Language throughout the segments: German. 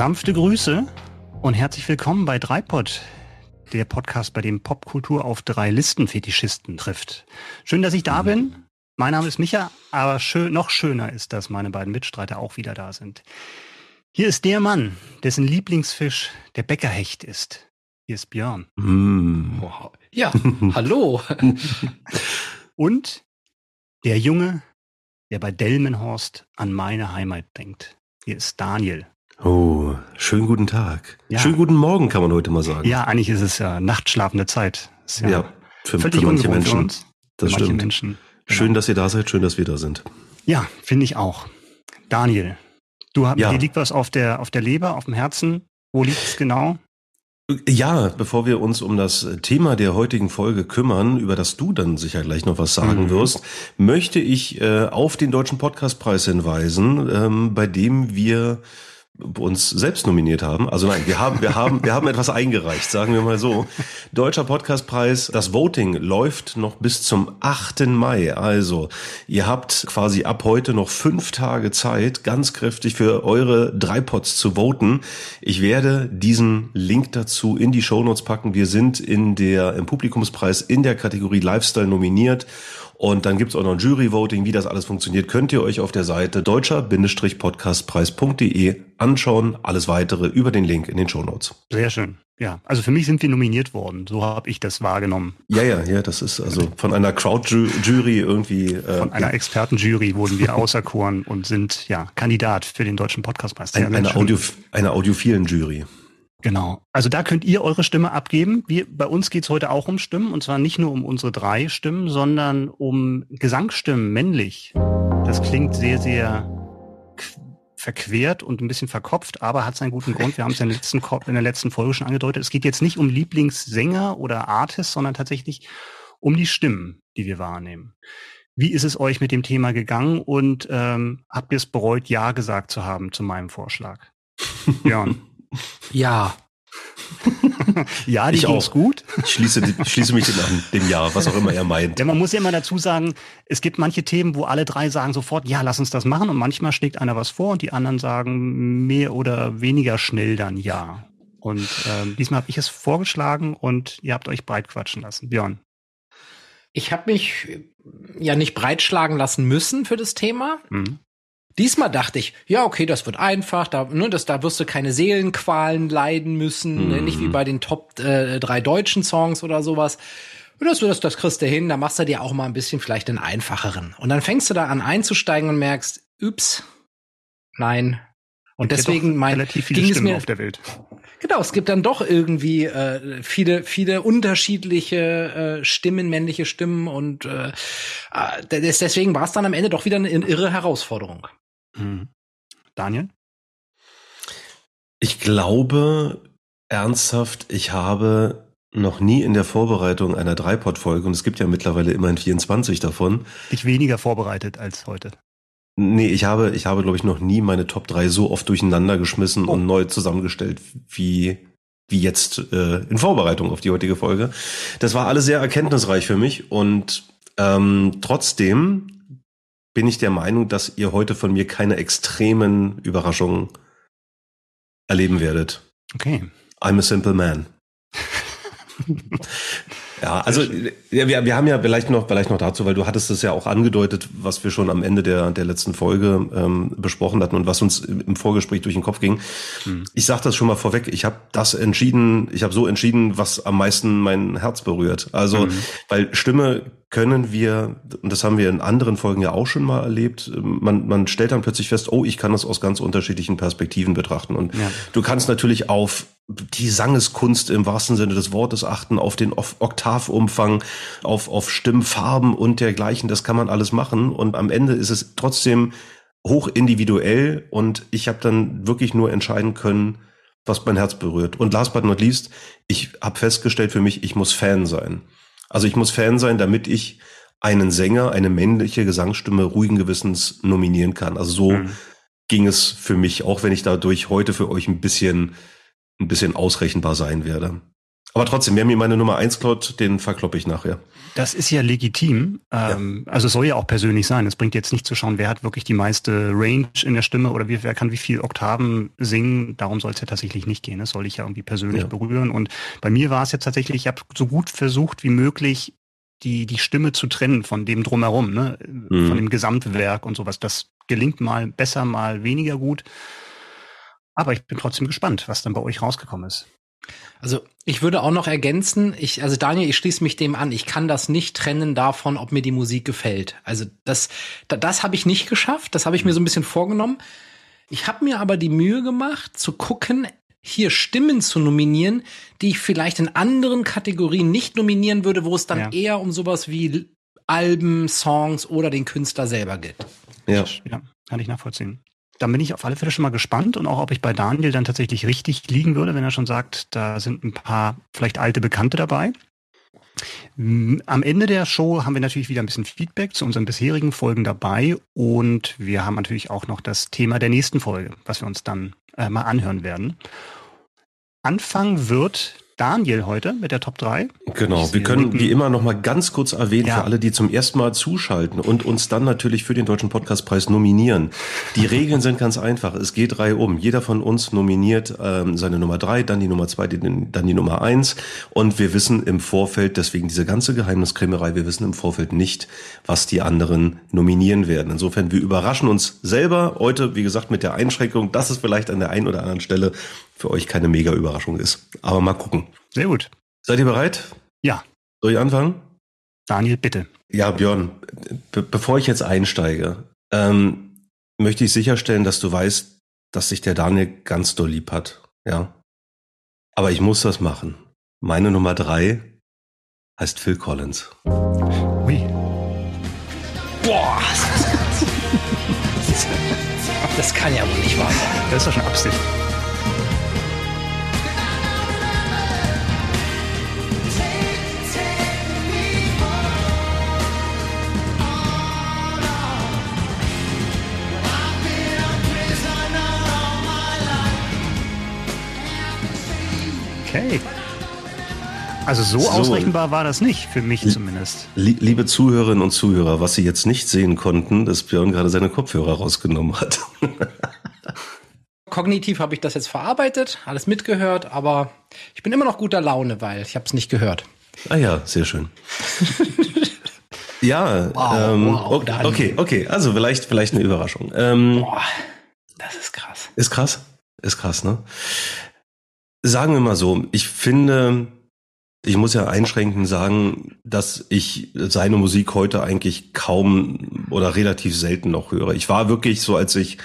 Sanfte Grüße und herzlich willkommen bei Dreipod, der Podcast, bei dem Popkultur auf drei Listenfetischisten trifft. Schön, dass ich da bin. Mein Name ist Micha, aber schön, noch schöner ist, dass meine beiden Mitstreiter auch wieder da sind. Hier ist der Mann, dessen Lieblingsfisch der Bäckerhecht ist. Hier ist Björn. Mm. Ja, hallo. Und der Junge, der bei Delmenhorst an meine Heimat denkt. Hier ist Daniel. Oh, schönen guten Tag. Ja. Schönen guten Morgen, kann man heute mal sagen. Ja, eigentlich ist es ja nachtschlafende Zeit. Ja, ja, für, für manche Menschen. Für uns, das stimmt. Menschen. Genau. Schön, dass ihr da seid, schön, dass wir da sind. Ja, finde ich auch. Daniel, du hast, ja. dir liegt was auf der, auf der Leber, auf dem Herzen. Wo liegt es genau? Ja, bevor wir uns um das Thema der heutigen Folge kümmern, über das du dann sicher gleich noch was sagen mhm. wirst, möchte ich äh, auf den Deutschen Podcastpreis hinweisen, ähm, bei dem wir uns selbst nominiert haben. Also nein, wir haben, wir haben, wir haben etwas eingereicht, sagen wir mal so. Deutscher Podcastpreis, das Voting läuft noch bis zum 8. Mai. Also, ihr habt quasi ab heute noch fünf Tage Zeit, ganz kräftig für eure drei Pods zu voten. Ich werde diesen Link dazu in die Shownotes packen. Wir sind in der, im Publikumspreis in der Kategorie Lifestyle nominiert und dann gibt's auch noch ein Jury-Voting, wie das alles funktioniert, könnt ihr euch auf der Seite deutscher-podcastpreis.de anschauen. Alles weitere über den Link in den Show Notes. Sehr schön. Ja, also für mich sind wir nominiert worden. So habe ich das wahrgenommen. Ja, ja, ja, das ist also von einer Crowd-Jury irgendwie. Äh, von einer ja. Expertenjury wurden wir auserkoren und sind ja Kandidat für den Deutschen Podcastpreis. Ein, eine, Audio, eine audiophilen Jury. Genau. Also da könnt ihr eure Stimme abgeben. Wir, bei uns geht's heute auch um Stimmen und zwar nicht nur um unsere drei Stimmen, sondern um Gesangsstimmen männlich. Das klingt sehr, sehr verquert und ein bisschen verkopft, aber hat seinen guten Grund. Wir haben es in der letzten, in der letzten Folge schon angedeutet. Es geht jetzt nicht um Lieblingssänger oder Artist, sondern tatsächlich um die Stimmen, die wir wahrnehmen. Wie ist es euch mit dem Thema gegangen und ähm, habt ihr es bereut, Ja gesagt zu haben zu meinem Vorschlag? Björn. Ja. ja, die ich auch. gut. Ich schließe, ich schließe mich an dem Ja, was auch immer er meint. Ja, man muss ja immer dazu sagen, es gibt manche Themen, wo alle drei sagen sofort, ja, lass uns das machen. Und manchmal schlägt einer was vor und die anderen sagen mehr oder weniger schnell dann Ja. Und ähm, diesmal habe ich es vorgeschlagen und ihr habt euch breit quatschen lassen. Björn. Ich habe mich ja nicht breitschlagen lassen müssen für das Thema. Mhm. Diesmal dachte ich, ja, okay, das wird einfach, da, ne, das, da wirst du keine Seelenqualen leiden müssen, mm. nicht wie bei den Top äh, drei deutschen Songs oder sowas. Das, das, das kriegst du hin, da machst du dir auch mal ein bisschen vielleicht den einfacheren. Und dann fängst du da an einzusteigen und merkst, ups, nein. Und deswegen mein, relativ viele ging Stimmen es mir, auf der Welt. Genau, es gibt dann doch irgendwie äh, viele, viele unterschiedliche äh, Stimmen, männliche Stimmen und äh, äh deswegen war es dann am Ende doch wieder eine irre Herausforderung. Mhm. Daniel? Ich glaube ernsthaft, ich habe noch nie in der Vorbereitung einer Dreipod-Folge, und es gibt ja mittlerweile immerhin 24 davon. Dich weniger vorbereitet als heute. Nee, ich habe, ich habe, glaube ich, noch nie meine Top 3 so oft durcheinander geschmissen oh. und neu zusammengestellt wie, wie jetzt äh, in Vorbereitung auf die heutige Folge. Das war alles sehr erkenntnisreich für mich und ähm, trotzdem bin ich der Meinung, dass ihr heute von mir keine extremen Überraschungen erleben werdet. Okay. I'm a simple man. Ja, also wir, wir haben ja vielleicht noch, vielleicht noch dazu, weil du hattest es ja auch angedeutet, was wir schon am Ende der, der letzten Folge ähm, besprochen hatten und was uns im Vorgespräch durch den Kopf ging. Mhm. Ich sage das schon mal vorweg, ich habe das entschieden, ich habe so entschieden, was am meisten mein Herz berührt. Also, mhm. weil Stimme können wir, und das haben wir in anderen Folgen ja auch schon mal erlebt, man, man stellt dann plötzlich fest, oh, ich kann das aus ganz unterschiedlichen Perspektiven betrachten. Und ja. du kannst natürlich auf die Sangeskunst im wahrsten Sinne des Wortes achten, auf den Oktavumfang, auf, auf Stimmfarben und dergleichen. Das kann man alles machen. Und am Ende ist es trotzdem hoch individuell und ich habe dann wirklich nur entscheiden können, was mein Herz berührt. Und last but not least, ich habe festgestellt für mich, ich muss Fan sein. Also ich muss Fan sein, damit ich einen Sänger, eine männliche Gesangsstimme ruhigen Gewissens nominieren kann. Also so mhm. ging es für mich, auch wenn ich dadurch heute für euch ein bisschen, ein bisschen ausrechenbar sein werde. Aber trotzdem, wer mir meine Nummer eins klaut, den verkloppe ich nachher. Das ist ja legitim. Ähm, ja. Also es soll ja auch persönlich sein. Es bringt jetzt nicht zu schauen, wer hat wirklich die meiste Range in der Stimme oder wer kann wie viel Oktaven singen. Darum soll es ja tatsächlich nicht gehen. Das soll ich ja irgendwie persönlich ja. berühren. Und bei mir war es jetzt tatsächlich, ich habe so gut versucht wie möglich, die, die Stimme zu trennen von dem drumherum, ne? Mhm. von dem Gesamtwerk und sowas. Das gelingt mal besser, mal weniger gut. Aber ich bin trotzdem gespannt, was dann bei euch rausgekommen ist. Also ich würde auch noch ergänzen, ich, also Daniel, ich schließe mich dem an, ich kann das nicht trennen davon, ob mir die Musik gefällt. Also das, das, das habe ich nicht geschafft, das habe ich mir so ein bisschen vorgenommen. Ich habe mir aber die Mühe gemacht, zu gucken, hier Stimmen zu nominieren, die ich vielleicht in anderen Kategorien nicht nominieren würde, wo es dann ja. eher um sowas wie Alben, Songs oder den Künstler selber geht. Ja, ja kann ich nachvollziehen dann bin ich auf alle Fälle schon mal gespannt und auch, ob ich bei Daniel dann tatsächlich richtig liegen würde, wenn er schon sagt, da sind ein paar vielleicht alte Bekannte dabei. Am Ende der Show haben wir natürlich wieder ein bisschen Feedback zu unseren bisherigen Folgen dabei und wir haben natürlich auch noch das Thema der nächsten Folge, was wir uns dann äh, mal anhören werden. Anfang wird Daniel heute mit der Top 3. Genau, wir können wie immer noch mal ganz kurz erwähnen ja. für alle, die zum ersten Mal zuschalten und uns dann natürlich für den Deutschen Podcastpreis nominieren. Die Regeln sind ganz einfach. Es geht drei um. Jeder von uns nominiert ähm, seine Nummer 3, dann die Nummer 2, dann die Nummer 1 und wir wissen im Vorfeld, deswegen diese ganze Geheimniskrämerei, wir wissen im Vorfeld nicht, was die anderen nominieren werden. Insofern, wir überraschen uns selber heute, wie gesagt, mit der Einschränkung, dass es vielleicht an der einen oder anderen Stelle für euch keine mega Überraschung ist. Aber mal gucken. Sehr gut. Seid ihr bereit? Ja. Soll ich anfangen? Daniel, bitte. Ja, Björn, be bevor ich jetzt einsteige, ähm, möchte ich sicherstellen, dass du weißt, dass sich der Daniel ganz doll lieb hat. Ja. Aber ich muss das machen. Meine Nummer drei heißt Phil Collins. Ui. Boah, das kann ja wohl nicht wahr sein. Das ist doch schon Absicht. Okay. Also so, so, ausrechenbar war das nicht, für mich zumindest. Liebe Zuhörerinnen und Zuhörer, was Sie jetzt nicht sehen konnten, dass Björn gerade seine Kopfhörer rausgenommen hat. Kognitiv habe ich das jetzt verarbeitet, alles mitgehört, aber ich bin immer noch guter Laune, weil ich habe es nicht gehört. Ah ja, sehr schön. ja, wow, ähm, wow, okay, okay, also vielleicht, vielleicht eine Überraschung. Ähm, Boah, das ist krass. Ist krass, ist krass, ne? Sagen wir mal so, ich finde, ich muss ja einschränkend sagen, dass ich seine Musik heute eigentlich kaum oder relativ selten noch höre. Ich war wirklich so, als ich,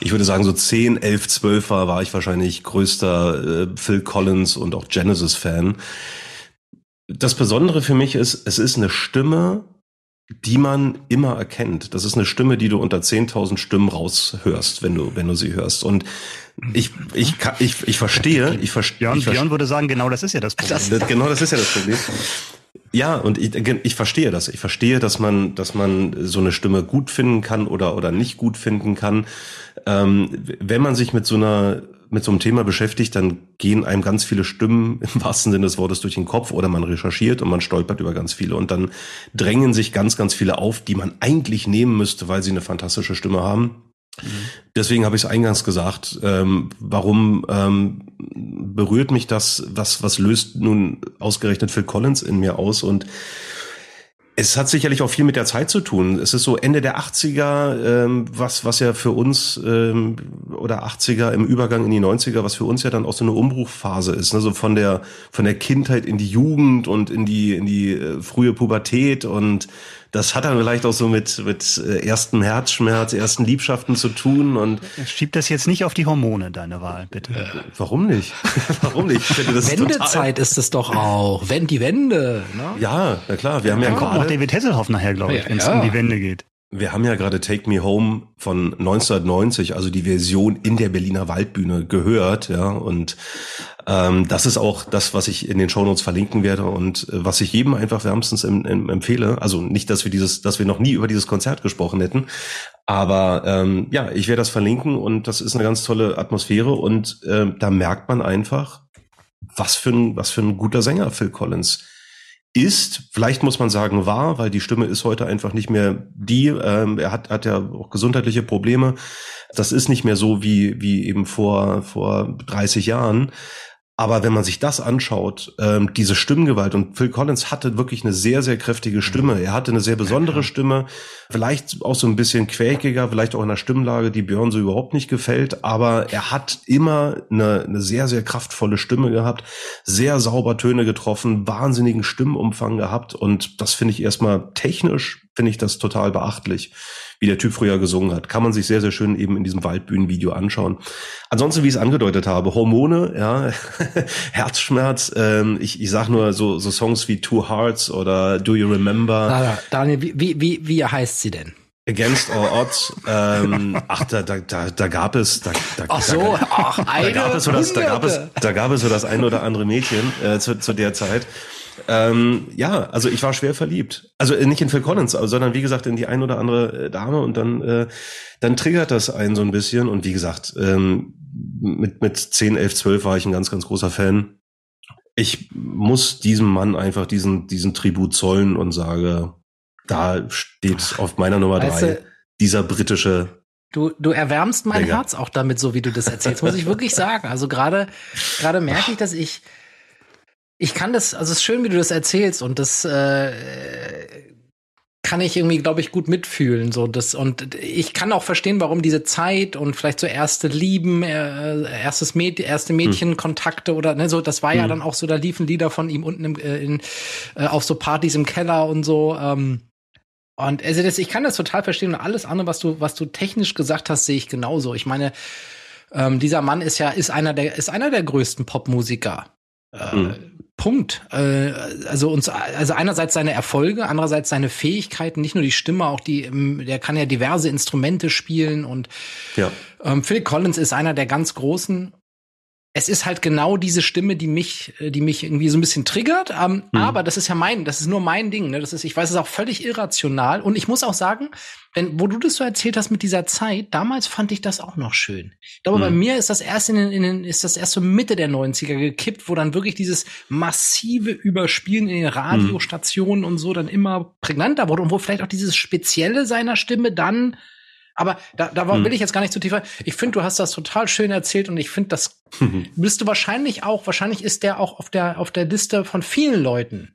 ich würde sagen, so 10, 11, 12 war, war ich wahrscheinlich größter äh, Phil Collins und auch Genesis-Fan. Das Besondere für mich ist, es ist eine Stimme, die man immer erkennt. Das ist eine Stimme, die du unter 10.000 Stimmen raushörst, wenn du, wenn du sie hörst. Und ich, ich, ich, ich verstehe, ich verstehe. Björn, Björn würde sagen, genau das ist ja das Problem. Das, genau das ist ja das Problem. Ja, und ich, ich verstehe das. Ich verstehe, dass man, dass man so eine Stimme gut finden kann oder, oder nicht gut finden kann. Ähm, wenn man sich mit so einer mit so einem Thema beschäftigt, dann gehen einem ganz viele Stimmen im wahrsten Sinne des Wortes durch den Kopf oder man recherchiert und man stolpert über ganz viele und dann drängen sich ganz, ganz viele auf, die man eigentlich nehmen müsste, weil sie eine fantastische Stimme haben. Deswegen habe ich es eingangs gesagt. Ähm, warum ähm, berührt mich das? Was was löst nun ausgerechnet Phil Collins in mir aus? Und es hat sicherlich auch viel mit der Zeit zu tun. Es ist so Ende der 80er, ähm, was, was ja für uns, ähm, oder 80er im Übergang in die 90er, was für uns ja dann auch so eine Umbruchphase ist. Ne? So von der, von der Kindheit in die Jugend und in die, in die äh, frühe Pubertät und das hat dann vielleicht auch so mit, mit äh, ersten Herzschmerz, ersten Liebschaften zu tun und. Schieb das jetzt nicht auf die Hormone, deine Wahl, bitte. Äh, warum nicht? warum nicht? Wendezeit ist es doch auch. Wenn die Wende, ne? Ja, na klar. Wir haben ja, ja kommt noch David Hasselhoff nachher, glaube ich, ja, wenn es ja. um die Wende geht. Wir haben ja gerade Take Me Home von 1990, also die Version in der Berliner Waldbühne gehört, ja, und ähm, das ist auch das, was ich in den Shownotes verlinken werde und äh, was ich jedem einfach wärmstens em, em, empfehle. Also nicht, dass wir dieses, dass wir noch nie über dieses Konzert gesprochen hätten, aber ähm, ja, ich werde das verlinken und das ist eine ganz tolle Atmosphäre und äh, da merkt man einfach, was für ein, was für ein guter Sänger Phil Collins ist, vielleicht muss man sagen war, weil die Stimme ist heute einfach nicht mehr die. Ähm, er hat, hat ja auch gesundheitliche Probleme. Das ist nicht mehr so wie, wie eben vor, vor 30 Jahren. Aber wenn man sich das anschaut, ähm, diese Stimmgewalt und Phil Collins hatte wirklich eine sehr, sehr kräftige Stimme. Er hatte eine sehr besondere Stimme, vielleicht auch so ein bisschen quäkiger, vielleicht auch in einer Stimmlage, die Björn so überhaupt nicht gefällt. Aber er hat immer eine, eine sehr, sehr kraftvolle Stimme gehabt, sehr sauber Töne getroffen, wahnsinnigen Stimmumfang gehabt. Und das finde ich erstmal technisch, finde ich das total beachtlich wie der Typ früher gesungen hat. Kann man sich sehr, sehr schön eben in diesem Waldbühnenvideo anschauen. Ansonsten, wie ich es angedeutet habe, Hormone, ja, Herzschmerz, ähm, ich, ich sag nur so, so Songs wie Two Hearts oder Do You Remember. Daniel, wie, wie, wie heißt sie denn? Against All Odds. Ähm, ach, da, da, da, da gab es, da, da, ach so, da, ach, da gab es so das, da gab es, da gab es so das ein oder andere Mädchen äh, zu, zu der Zeit. Ähm, ja, also ich war schwer verliebt. Also äh, nicht in Phil Collins, sondern wie gesagt in die ein oder andere äh, Dame und dann, äh, dann triggert das einen so ein bisschen. Und wie gesagt, ähm, mit, mit 10, 11, 12 war ich ein ganz, ganz großer Fan. Ich muss diesem Mann einfach diesen, diesen Tribut zollen und sage, da steht auf meiner Nummer weißt drei du, dieser britische Du, du erwärmst mein Digga. Herz auch damit, so wie du das erzählst, muss ich wirklich sagen. Also gerade, gerade merke ich, dass ich, ich kann das, also es ist schön, wie du das erzählst und das äh, kann ich irgendwie, glaube ich, gut mitfühlen. So das und ich kann auch verstehen, warum diese Zeit und vielleicht so erste Lieben, äh, erstes Mäd erste hm. Mädchenkontakte oder ne, so, das war hm. ja dann auch so, da liefen Lieder von ihm unten im, äh, in, äh, auf so Partys im Keller und so. Ähm, und also das, ich kann das total verstehen und alles andere, was du, was du technisch gesagt hast, sehe ich genauso. Ich meine, ähm, dieser Mann ist ja, ist einer der, ist einer der größten Popmusiker. Äh, hm. Punkt. Äh, also uns, also einerseits seine Erfolge, andererseits seine Fähigkeiten, nicht nur die Stimme, auch die, ähm, der kann ja diverse Instrumente spielen und ja. ähm, Phil Collins ist einer der ganz großen es ist halt genau diese Stimme, die mich, äh, die mich irgendwie so ein bisschen triggert. Ähm, mhm. Aber das ist ja mein, das ist nur mein Ding. Ne? Das ist, ich weiß, es ist auch völlig irrational. Und ich muss auch sagen, wenn, wo du das so erzählt hast mit dieser Zeit, damals fand ich das auch noch schön. Ich glaube, mhm. bei mir ist das erst in den, in den, ist das erst so Mitte der 90er gekippt, wo dann wirklich dieses massive Überspielen in den Radiostationen mhm. und so dann immer prägnanter wurde und wo vielleicht auch dieses Spezielle seiner Stimme dann aber da, da hm. will ich jetzt gar nicht zu tief rein. Ich finde, du hast das total schön erzählt und ich finde, das müsste wahrscheinlich auch, wahrscheinlich ist der auch auf der, auf der Liste von vielen Leuten,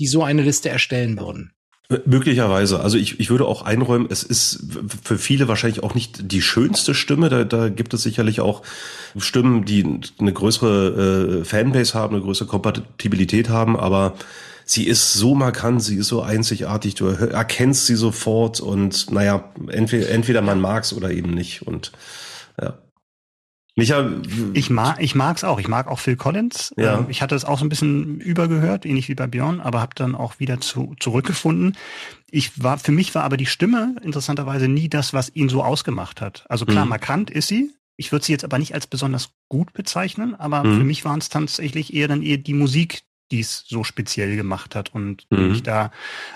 die so eine Liste erstellen würden. Möglicherweise. Also ich, ich würde auch einräumen, es ist für viele wahrscheinlich auch nicht die schönste Stimme. Da, da gibt es sicherlich auch Stimmen, die eine größere äh, Fanbase haben, eine größere Kompatibilität haben, aber sie ist so markant, sie ist so einzigartig, du erkennst sie sofort und naja, entweder, entweder man mag's oder eben nicht und ja. Micha, ich mag ich mag's auch. Ich mag auch Phil Collins. Ja. Ähm, ich hatte es auch so ein bisschen übergehört, ähnlich wie bei Björn, aber habe dann auch wieder zu, zurückgefunden. Ich war für mich war aber die Stimme interessanterweise nie das, was ihn so ausgemacht hat. Also klar, mhm. markant ist sie. Ich würde sie jetzt aber nicht als besonders gut bezeichnen, aber mhm. für mich waren es tatsächlich eher dann eher die Musik, die es so speziell gemacht hat und mhm. mich da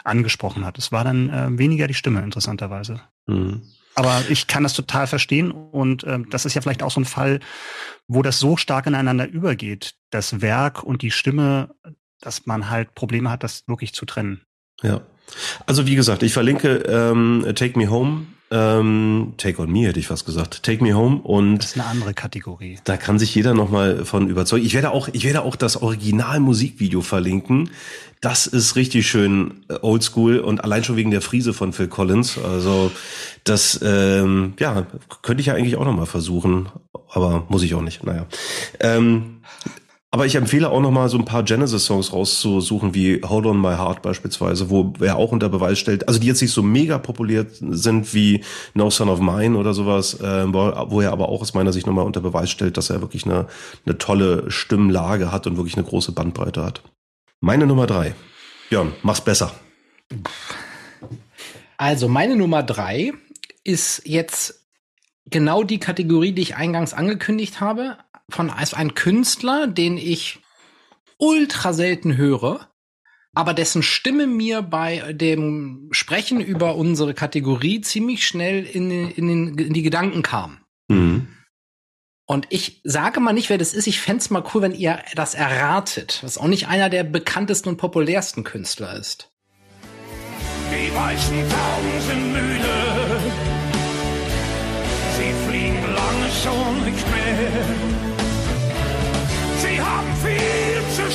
angesprochen hat. Es war dann äh, weniger die Stimme, interessanterweise. Mhm. Aber ich kann das total verstehen und äh, das ist ja vielleicht auch so ein Fall, wo das so stark ineinander übergeht, das Werk und die Stimme, dass man halt Probleme hat, das wirklich zu trennen. Ja. Also wie gesagt, ich verlinke ähm, Take Me Home ähm, Take on Me hätte ich fast gesagt. Take Me Home und das ist eine andere Kategorie. Da kann sich jeder noch mal von überzeugen. Ich werde auch, ich werde auch das Original Musikvideo verlinken. Das ist richtig schön äh, Oldschool und allein schon wegen der Friese von Phil Collins. Also das, ähm, ja, könnte ich ja eigentlich auch noch mal versuchen, aber muss ich auch nicht. Naja. Ähm, aber ich empfehle auch noch mal so ein paar Genesis-Songs rauszusuchen, wie Hold On My Heart beispielsweise, wo er auch unter Beweis stellt, also die jetzt nicht so mega populär sind wie No Son of Mine oder sowas, äh, wo er aber auch aus meiner Sicht noch mal unter Beweis stellt, dass er wirklich eine, eine tolle Stimmlage hat und wirklich eine große Bandbreite hat. Meine Nummer drei. Björn, mach's besser. Also meine Nummer drei ist jetzt genau die Kategorie, die ich eingangs angekündigt habe, von also ein Künstler, den ich ultra selten höre, aber dessen Stimme mir bei dem Sprechen über unsere Kategorie ziemlich schnell in, in, in, in die Gedanken kam. Mhm. Und ich sage mal nicht, wer das ist. Ich fände mal cool, wenn ihr das erratet. Was auch nicht einer der bekanntesten und populärsten Künstler ist. Die weißen Tauben sind müde. Sie fliegen lange schon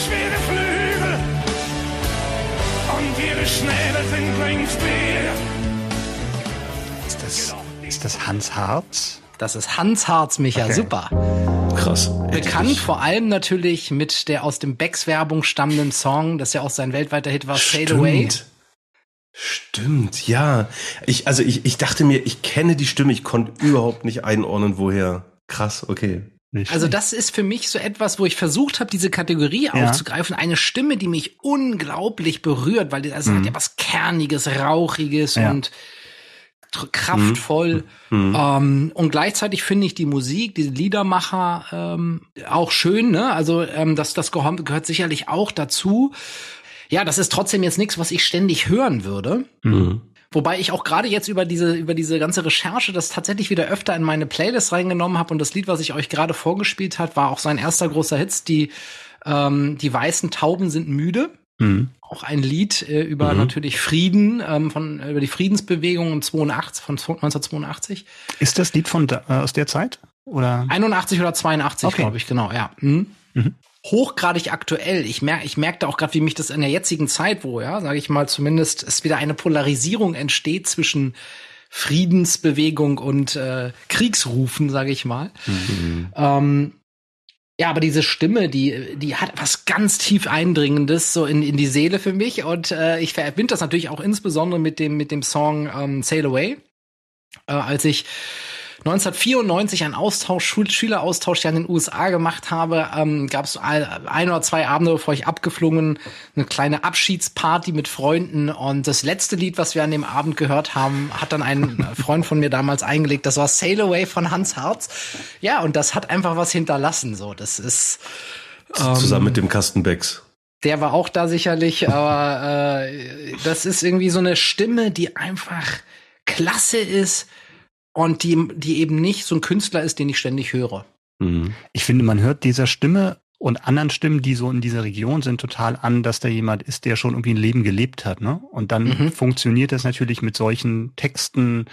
schwere Flügel. Und ihre Schnäbel sind längst leer. Ist das, ist das Hans Harz? Das ist Hans Harz, Micha, okay. super. Krass. Bekannt vor allem natürlich mit der aus dem Becks Werbung stammenden Song, das ja auch sein weltweiter Hit war, Stimmt. Fade Away. Stimmt, ja. Ich, also ich, ich dachte mir, ich kenne die Stimme, ich konnte überhaupt nicht einordnen, woher. Krass, okay. Nicht also das ist für mich so etwas, wo ich versucht habe, diese Kategorie ja. aufzugreifen. Eine Stimme, die mich unglaublich berührt, weil das mhm. hat ja was Kerniges, Rauchiges ja. und kraftvoll. Mhm. Ähm, und gleichzeitig finde ich die Musik, diese Liedermacher ähm, auch schön. Ne? Also ähm, das, das gehört sicherlich auch dazu. Ja, das ist trotzdem jetzt nichts, was ich ständig hören würde. Mhm. Wobei ich auch gerade jetzt über diese über diese ganze Recherche das tatsächlich wieder öfter in meine Playlist reingenommen habe und das Lied, was ich euch gerade vorgespielt hat, war auch sein erster großer Hit. Die ähm, die weißen Tauben sind müde. Mhm. Auch ein Lied äh, über mhm. natürlich Frieden, ähm, von, über die Friedensbewegung 82, von 1982. Ist das Lied von da, äh, aus der Zeit? Oder? 81 oder 82, okay. glaube ich, genau, ja. Mhm. Mhm. Hochgradig aktuell. Ich merke, ich merkte auch gerade, wie mich das in der jetzigen Zeit, wo, ja, sage ich mal, zumindest es wieder eine Polarisierung entsteht zwischen Friedensbewegung und äh, Kriegsrufen, sage ich mal. Mhm. Ähm, ja, aber diese Stimme, die, die hat was ganz tief Eindringendes so in, in die Seele für mich. Und äh, ich verbinde das natürlich auch insbesondere mit dem, mit dem Song ähm, Sail Away. Äh, als ich 1994 einen Austausch, Schul Schüleraustausch ja in den USA gemacht habe, ähm, gab es ein oder zwei Abende, bevor ich abgeflogen eine kleine Abschiedsparty mit Freunden. Und das letzte Lied, was wir an dem Abend gehört haben, hat dann ein Freund von mir damals eingelegt. Das war Sail Away von Hans Harz. Ja, und das hat einfach was hinterlassen. So, das ist ähm, zusammen mit dem Kastenbecks. Der war auch da sicherlich, aber äh, das ist irgendwie so eine Stimme, die einfach klasse ist und die, die eben nicht so ein Künstler ist, den ich ständig höre. Mhm. Ich finde, man hört dieser Stimme und anderen Stimmen, die so in dieser Region sind, total an, dass da jemand ist, der schon irgendwie ein Leben gelebt hat. Ne? Und dann mhm. funktioniert das natürlich mit solchen Texten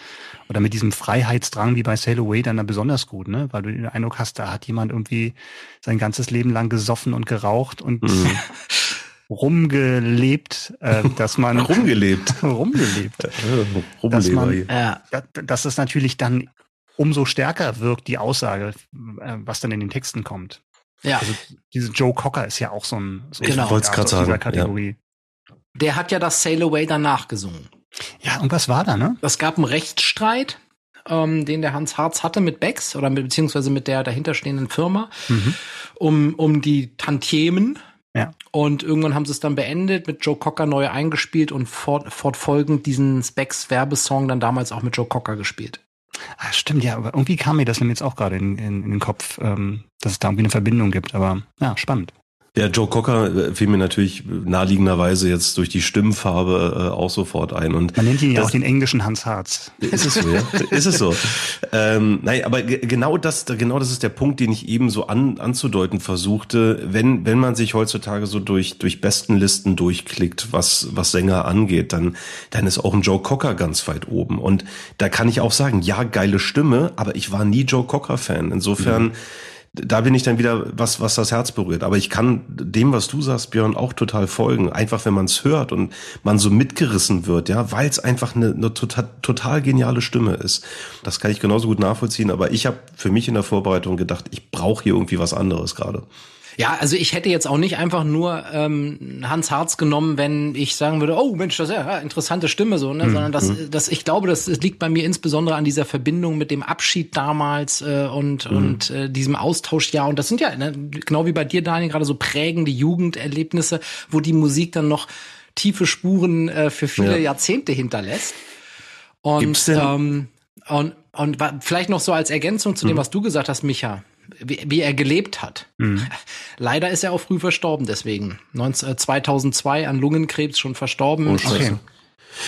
oder mit diesem Freiheitsdrang wie bei Sail Away dann besonders gut, ne? weil du den Eindruck hast, da hat jemand irgendwie sein ganzes Leben lang gesoffen und geraucht und mhm. rumgelebt, äh, dass man rumgelebt, rumgelebt, ja, dass man, äh, dass es natürlich dann umso stärker wirkt die Aussage, äh, was dann in den Texten kommt. Ja. Also diese Joe Cocker ist ja auch so ein so genau. wollte gerade sagen, Kategorie. Ja. Der hat ja das Sail Away danach gesungen. Ja, und was war da, ne? Es gab einen Rechtsstreit, ähm, den der Hans Harz hatte mit Becks oder mit, beziehungsweise mit der dahinterstehenden Firma, mhm. um, um die Tantiemen ja. Und irgendwann haben sie es dann beendet, mit Joe Cocker neu eingespielt und fort, fortfolgend diesen Specs Werbesong dann damals auch mit Joe Cocker gespielt. Ah, stimmt, ja, aber irgendwie kam mir das nämlich jetzt auch gerade in, in, in den Kopf, ähm, dass es da irgendwie eine Verbindung gibt, aber ja, spannend. Der Joe Cocker äh, fiel mir natürlich naheliegenderweise jetzt durch die Stimmfarbe äh, auch sofort ein. Und Man nennt ihn ja auch den englischen Hans Harz. Ist es so, ja? ist es so. Ähm, nein, aber genau das, genau das ist der Punkt, den ich eben so an, anzudeuten versuchte. Wenn, wenn man sich heutzutage so durch, durch Bestenlisten durchklickt, was, was Sänger angeht, dann, dann ist auch ein Joe Cocker ganz weit oben. Und da kann ich auch sagen, ja, geile Stimme, aber ich war nie Joe Cocker Fan. Insofern, mhm da bin ich dann wieder was, was das Herz berührt. Aber ich kann dem, was du sagst, Björn, auch total folgen. Einfach, wenn man es hört und man so mitgerissen wird, ja, weil es einfach eine, eine total, total geniale Stimme ist. Das kann ich genauso gut nachvollziehen. Aber ich habe für mich in der Vorbereitung gedacht, ich brauche hier irgendwie was anderes gerade. Ja, also ich hätte jetzt auch nicht einfach nur ähm, Hans Harz genommen, wenn ich sagen würde, oh Mensch, das ist ja interessante Stimme so, ne? Mhm. Sondern das, hm. das, ich glaube, das, das liegt bei mir insbesondere an dieser Verbindung mit dem Abschied damals äh, und mhm. und äh, diesem Austauschjahr. Und das sind ja ne, genau wie bei dir, Daniel, gerade so prägende Jugenderlebnisse, wo die Musik dann noch tiefe Spuren äh, für viele ja. Jahrzehnte hinterlässt. Und? Ähm, und, und vielleicht noch so als Ergänzung zu dem, mhm. was du gesagt hast, Micha, wie, wie er gelebt hat. Mhm. Leider ist er auch früh verstorben, deswegen. 19, 2002 äh, an Lungenkrebs schon verstorben. Oh, okay.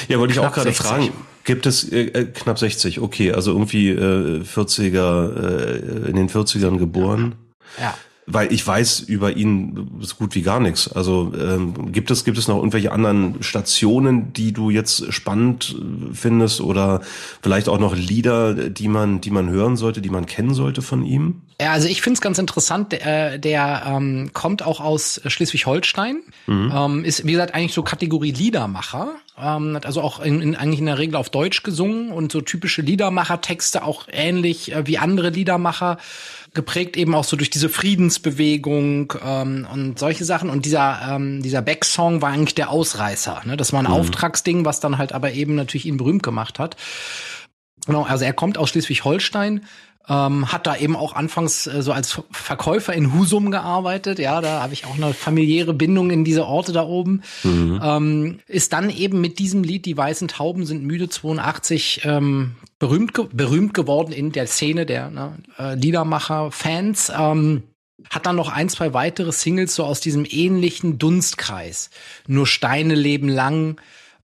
Ja, wollte ich auch gerade fragen. Gibt es äh, äh knapp 60, okay, also irgendwie äh, 40er, äh, in den 40ern geboren. Ja weil ich weiß über ihn so gut wie gar nichts. Also ähm, gibt es gibt es noch irgendwelche anderen Stationen, die du jetzt spannend findest oder vielleicht auch noch Lieder, die man die man hören sollte, die man kennen sollte von ihm? Ja, also ich finde es ganz interessant. Der, äh, der ähm, kommt auch aus Schleswig-Holstein, mhm. ähm, ist wie gesagt eigentlich so Kategorie Liedermacher. Ähm, hat also auch in, in, eigentlich in der Regel auf Deutsch gesungen und so typische Liedermacher-Texte auch ähnlich äh, wie andere Liedermacher geprägt eben auch so durch diese Friedensbewegung ähm, und solche Sachen. Und dieser, ähm, dieser Beck-Song war eigentlich der Ausreißer. Ne? Das war ein mhm. Auftragsding, was dann halt aber eben natürlich ihn berühmt gemacht hat. Genau, also er kommt aus Schleswig-Holstein, ähm, hat da eben auch anfangs äh, so als Verkäufer in Husum gearbeitet. Ja, da habe ich auch eine familiäre Bindung in diese Orte da oben. Mhm. Ähm, ist dann eben mit diesem Lied Die weißen Tauben sind müde 82 ähm, berühmt, ge berühmt geworden in der Szene der ne, äh, Liedermacher-Fans. Ähm, hat dann noch ein, zwei weitere Singles so aus diesem ähnlichen Dunstkreis. Nur Steine leben lang,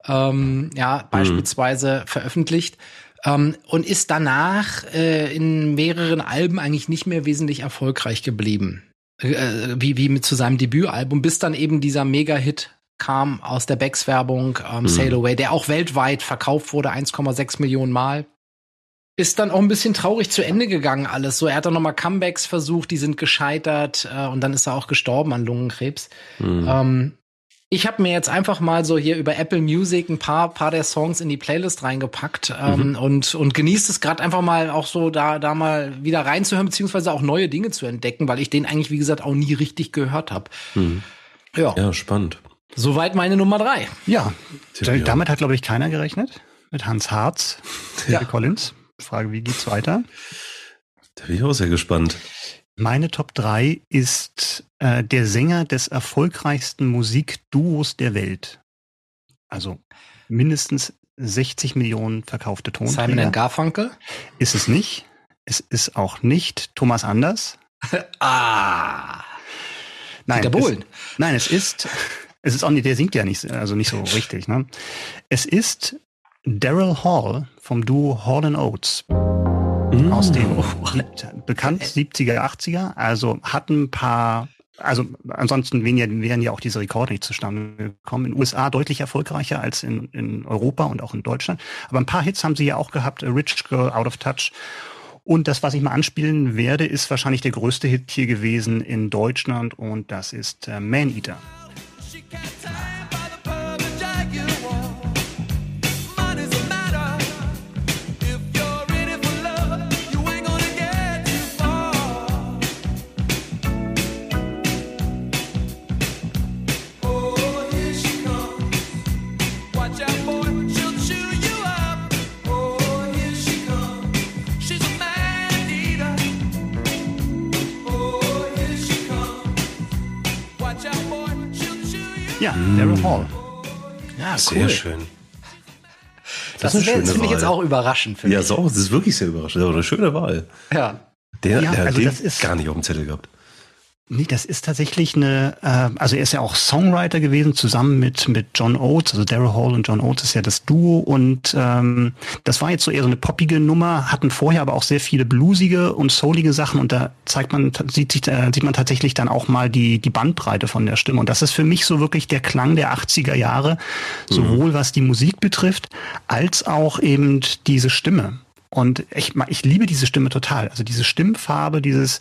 ähm, ja, mhm. beispielsweise veröffentlicht. Ähm, und ist danach äh, in mehreren Alben eigentlich nicht mehr wesentlich erfolgreich geblieben. Äh, äh, wie, wie mit zu seinem Debütalbum, bis dann eben dieser Mega-Hit kam aus der Becks-Werbung, ähm, mhm. Sail Away, der auch weltweit verkauft wurde, 1,6 Millionen Mal. Ist dann auch ein bisschen traurig zu Ende gegangen alles. So, er hat dann nochmal Comebacks versucht, die sind gescheitert äh, und dann ist er auch gestorben an Lungenkrebs. Mhm. Ähm, ich habe mir jetzt einfach mal so hier über Apple Music ein paar, paar der Songs in die Playlist reingepackt ähm, mhm. und, und genießt es gerade einfach mal auch so da, da mal wieder reinzuhören, beziehungsweise auch neue Dinge zu entdecken, weil ich den eigentlich, wie gesagt, auch nie richtig gehört habe. Mhm. Ja. ja, spannend. Soweit meine Nummer drei. Ja, damit hat, glaube ich, keiner gerechnet. Mit Hans Harz, ja. Collins. Frage, wie geht's weiter? Da bin ich auch sehr gespannt. Meine Top 3 ist äh, der Sänger des erfolgreichsten Musikduos der Welt. Also mindestens 60 Millionen verkaufte Tonträger. Simon Garfunkel? Ist es nicht. Es ist auch nicht Thomas Anders. ah. Nein, Dieter Bohlen. Es, nein, es ist, es ist auch nicht, der singt ja nicht, also nicht so richtig. Ne? Es ist Daryl Hall vom Duo Hall Oates mm. aus dem bekannt 70er, 80er, also hat ein paar also ansonsten wären ja, wären ja auch diese Rekorde nicht zustande gekommen. In den USA deutlich erfolgreicher als in, in Europa und auch in Deutschland. Aber ein paar Hits haben sie ja auch gehabt. A Rich Girl, Out of Touch. Und das, was ich mal anspielen werde, ist wahrscheinlich der größte Hit hier gewesen in Deutschland und das ist äh, Man Eater. Ja, Daryl Hall. Ja, cool. Sehr schön. Das, das finde ich jetzt auch überraschend. Ja, so, das ist wirklich sehr überraschend. Das ist eine schöne Wahl. Ja. Der, ja, der also den ist gar nicht auf dem Zettel gehabt. Nee, das ist tatsächlich eine, äh, also er ist ja auch Songwriter gewesen, zusammen mit, mit John Oates, also Daryl Hall und John Oates ist ja das Duo und ähm, das war jetzt so eher so eine poppige Nummer, hatten vorher aber auch sehr viele bluesige und soulige Sachen und da zeigt man, sieht, sich, äh, sieht man tatsächlich dann auch mal die, die Bandbreite von der Stimme und das ist für mich so wirklich der Klang der 80er Jahre, sowohl mhm. was die Musik betrifft, als auch eben diese Stimme. Und ich, ich liebe diese Stimme total. Also diese Stimmfarbe, dieses,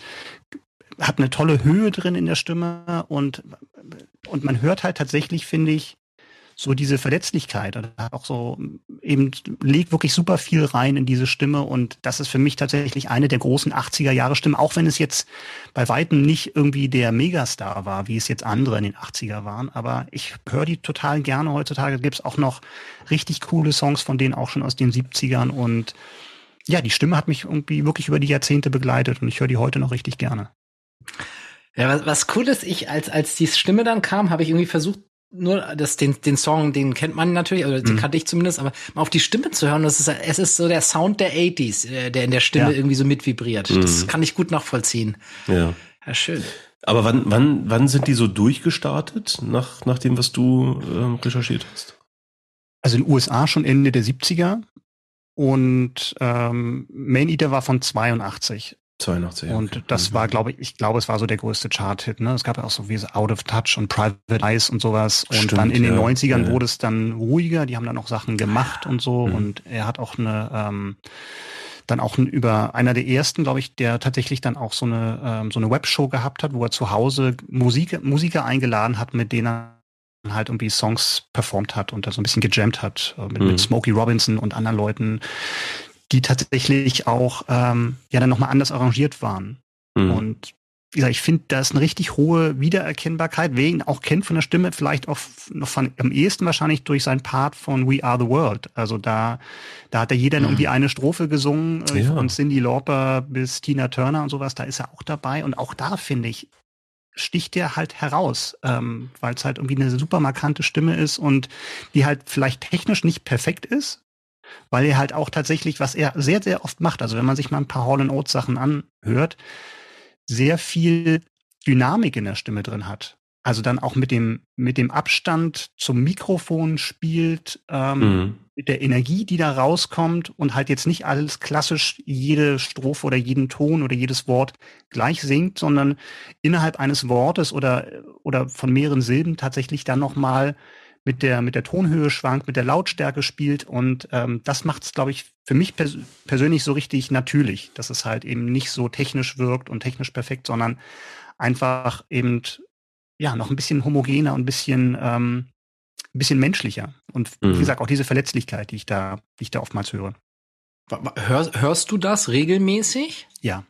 hat eine tolle Höhe drin in der Stimme und, und man hört halt tatsächlich, finde ich, so diese Verletzlichkeit und auch so eben legt wirklich super viel rein in diese Stimme und das ist für mich tatsächlich eine der großen 80er Jahre Stimmen, auch wenn es jetzt bei weitem nicht irgendwie der Megastar war, wie es jetzt andere in den 80er waren, aber ich höre die total gerne heutzutage. Gibt es auch noch richtig coole Songs von denen auch schon aus den 70ern und ja, die Stimme hat mich irgendwie wirklich über die Jahrzehnte begleitet und ich höre die heute noch richtig gerne. Ja, was, was cool ist, ich, als, als die Stimme dann kam, habe ich irgendwie versucht, nur das, den, den Song, den kennt man natürlich, also den Mhm. kannte ich zumindest, aber mal auf die Stimme zu hören, das ist, es ist so der Sound der 80s, äh, der in der Stimme Ja. irgendwie so mitvibriert. Mhm. Das kann ich gut nachvollziehen. Ja. Ja, schön. Aber wann, wann, wann sind die so durchgestartet, nach, nach dem, was du ähm, recherchiert hast? Also in den USA schon Ende der 70er und ähm, Main Eater war von 82. 82. ja, Und okay. das Mhm. war, glaube ich, ich glaube, es war so der größte Chart-Hit. Ne? Es gab ja auch so wie Out of Touch und Private Eyes und sowas. Und Stimmt, dann in den ja, 90ern ja. wurde es dann ruhiger. Die haben dann auch Sachen gemacht und so. Mhm. Und er hat auch eine, ähm, dann auch über einer der ersten, glaube ich, der tatsächlich dann auch so eine, ähm, so eine Webshow gehabt hat, wo er zu Hause Musik, Musiker eingeladen hat, mit denen er halt irgendwie Songs performt hat und da so ein bisschen gejammt hat äh, mit, Mhm. mit Smokey Robinson und anderen Leuten, die tatsächlich auch ähm, ja dann nochmal anders arrangiert waren. Mhm. Und wie gesagt, ich finde, da ist eine richtig hohe Wiedererkennbarkeit. Wer ihn auch kennt von der Stimme, vielleicht auch noch von, am ehesten wahrscheinlich durch seinen Part von We Are the World. Also da, da hat ja jeder Mhm. irgendwie eine Strophe gesungen, äh, Ja. von Cindy Lauper bis Tina Turner und sowas. Da ist er auch dabei. Und auch da finde ich, sticht der halt heraus, ähm, weil es halt irgendwie eine super markante Stimme ist und die halt vielleicht technisch nicht perfekt ist, weil er halt auch tatsächlich, was er sehr, sehr oft macht, also wenn man sich mal ein paar Hall Oates Sachen anhört, sehr viel Dynamik in der Stimme drin hat. Also dann auch mit dem, mit dem Abstand zum Mikrofon spielt, ähm, Mhm. mit der Energie, die da rauskommt und halt jetzt nicht alles klassisch jede Strophe oder jeden Ton oder jedes Wort gleich singt, sondern innerhalb eines Wortes oder, oder von mehreren Silben tatsächlich dann nochmal mit der, mit der Tonhöhe schwankt, mit der Lautstärke spielt und ähm, das macht es, glaube ich, für mich pers persönlich so richtig natürlich, dass es halt eben nicht so technisch wirkt und technisch perfekt, sondern einfach eben ja noch ein bisschen homogener und ein bisschen ähm, ein bisschen menschlicher. Und wie Mhm. gesagt, auch diese Verletzlichkeit, die ich da, die ich da oftmals höre. Hörst, hörst du das regelmäßig? Ja.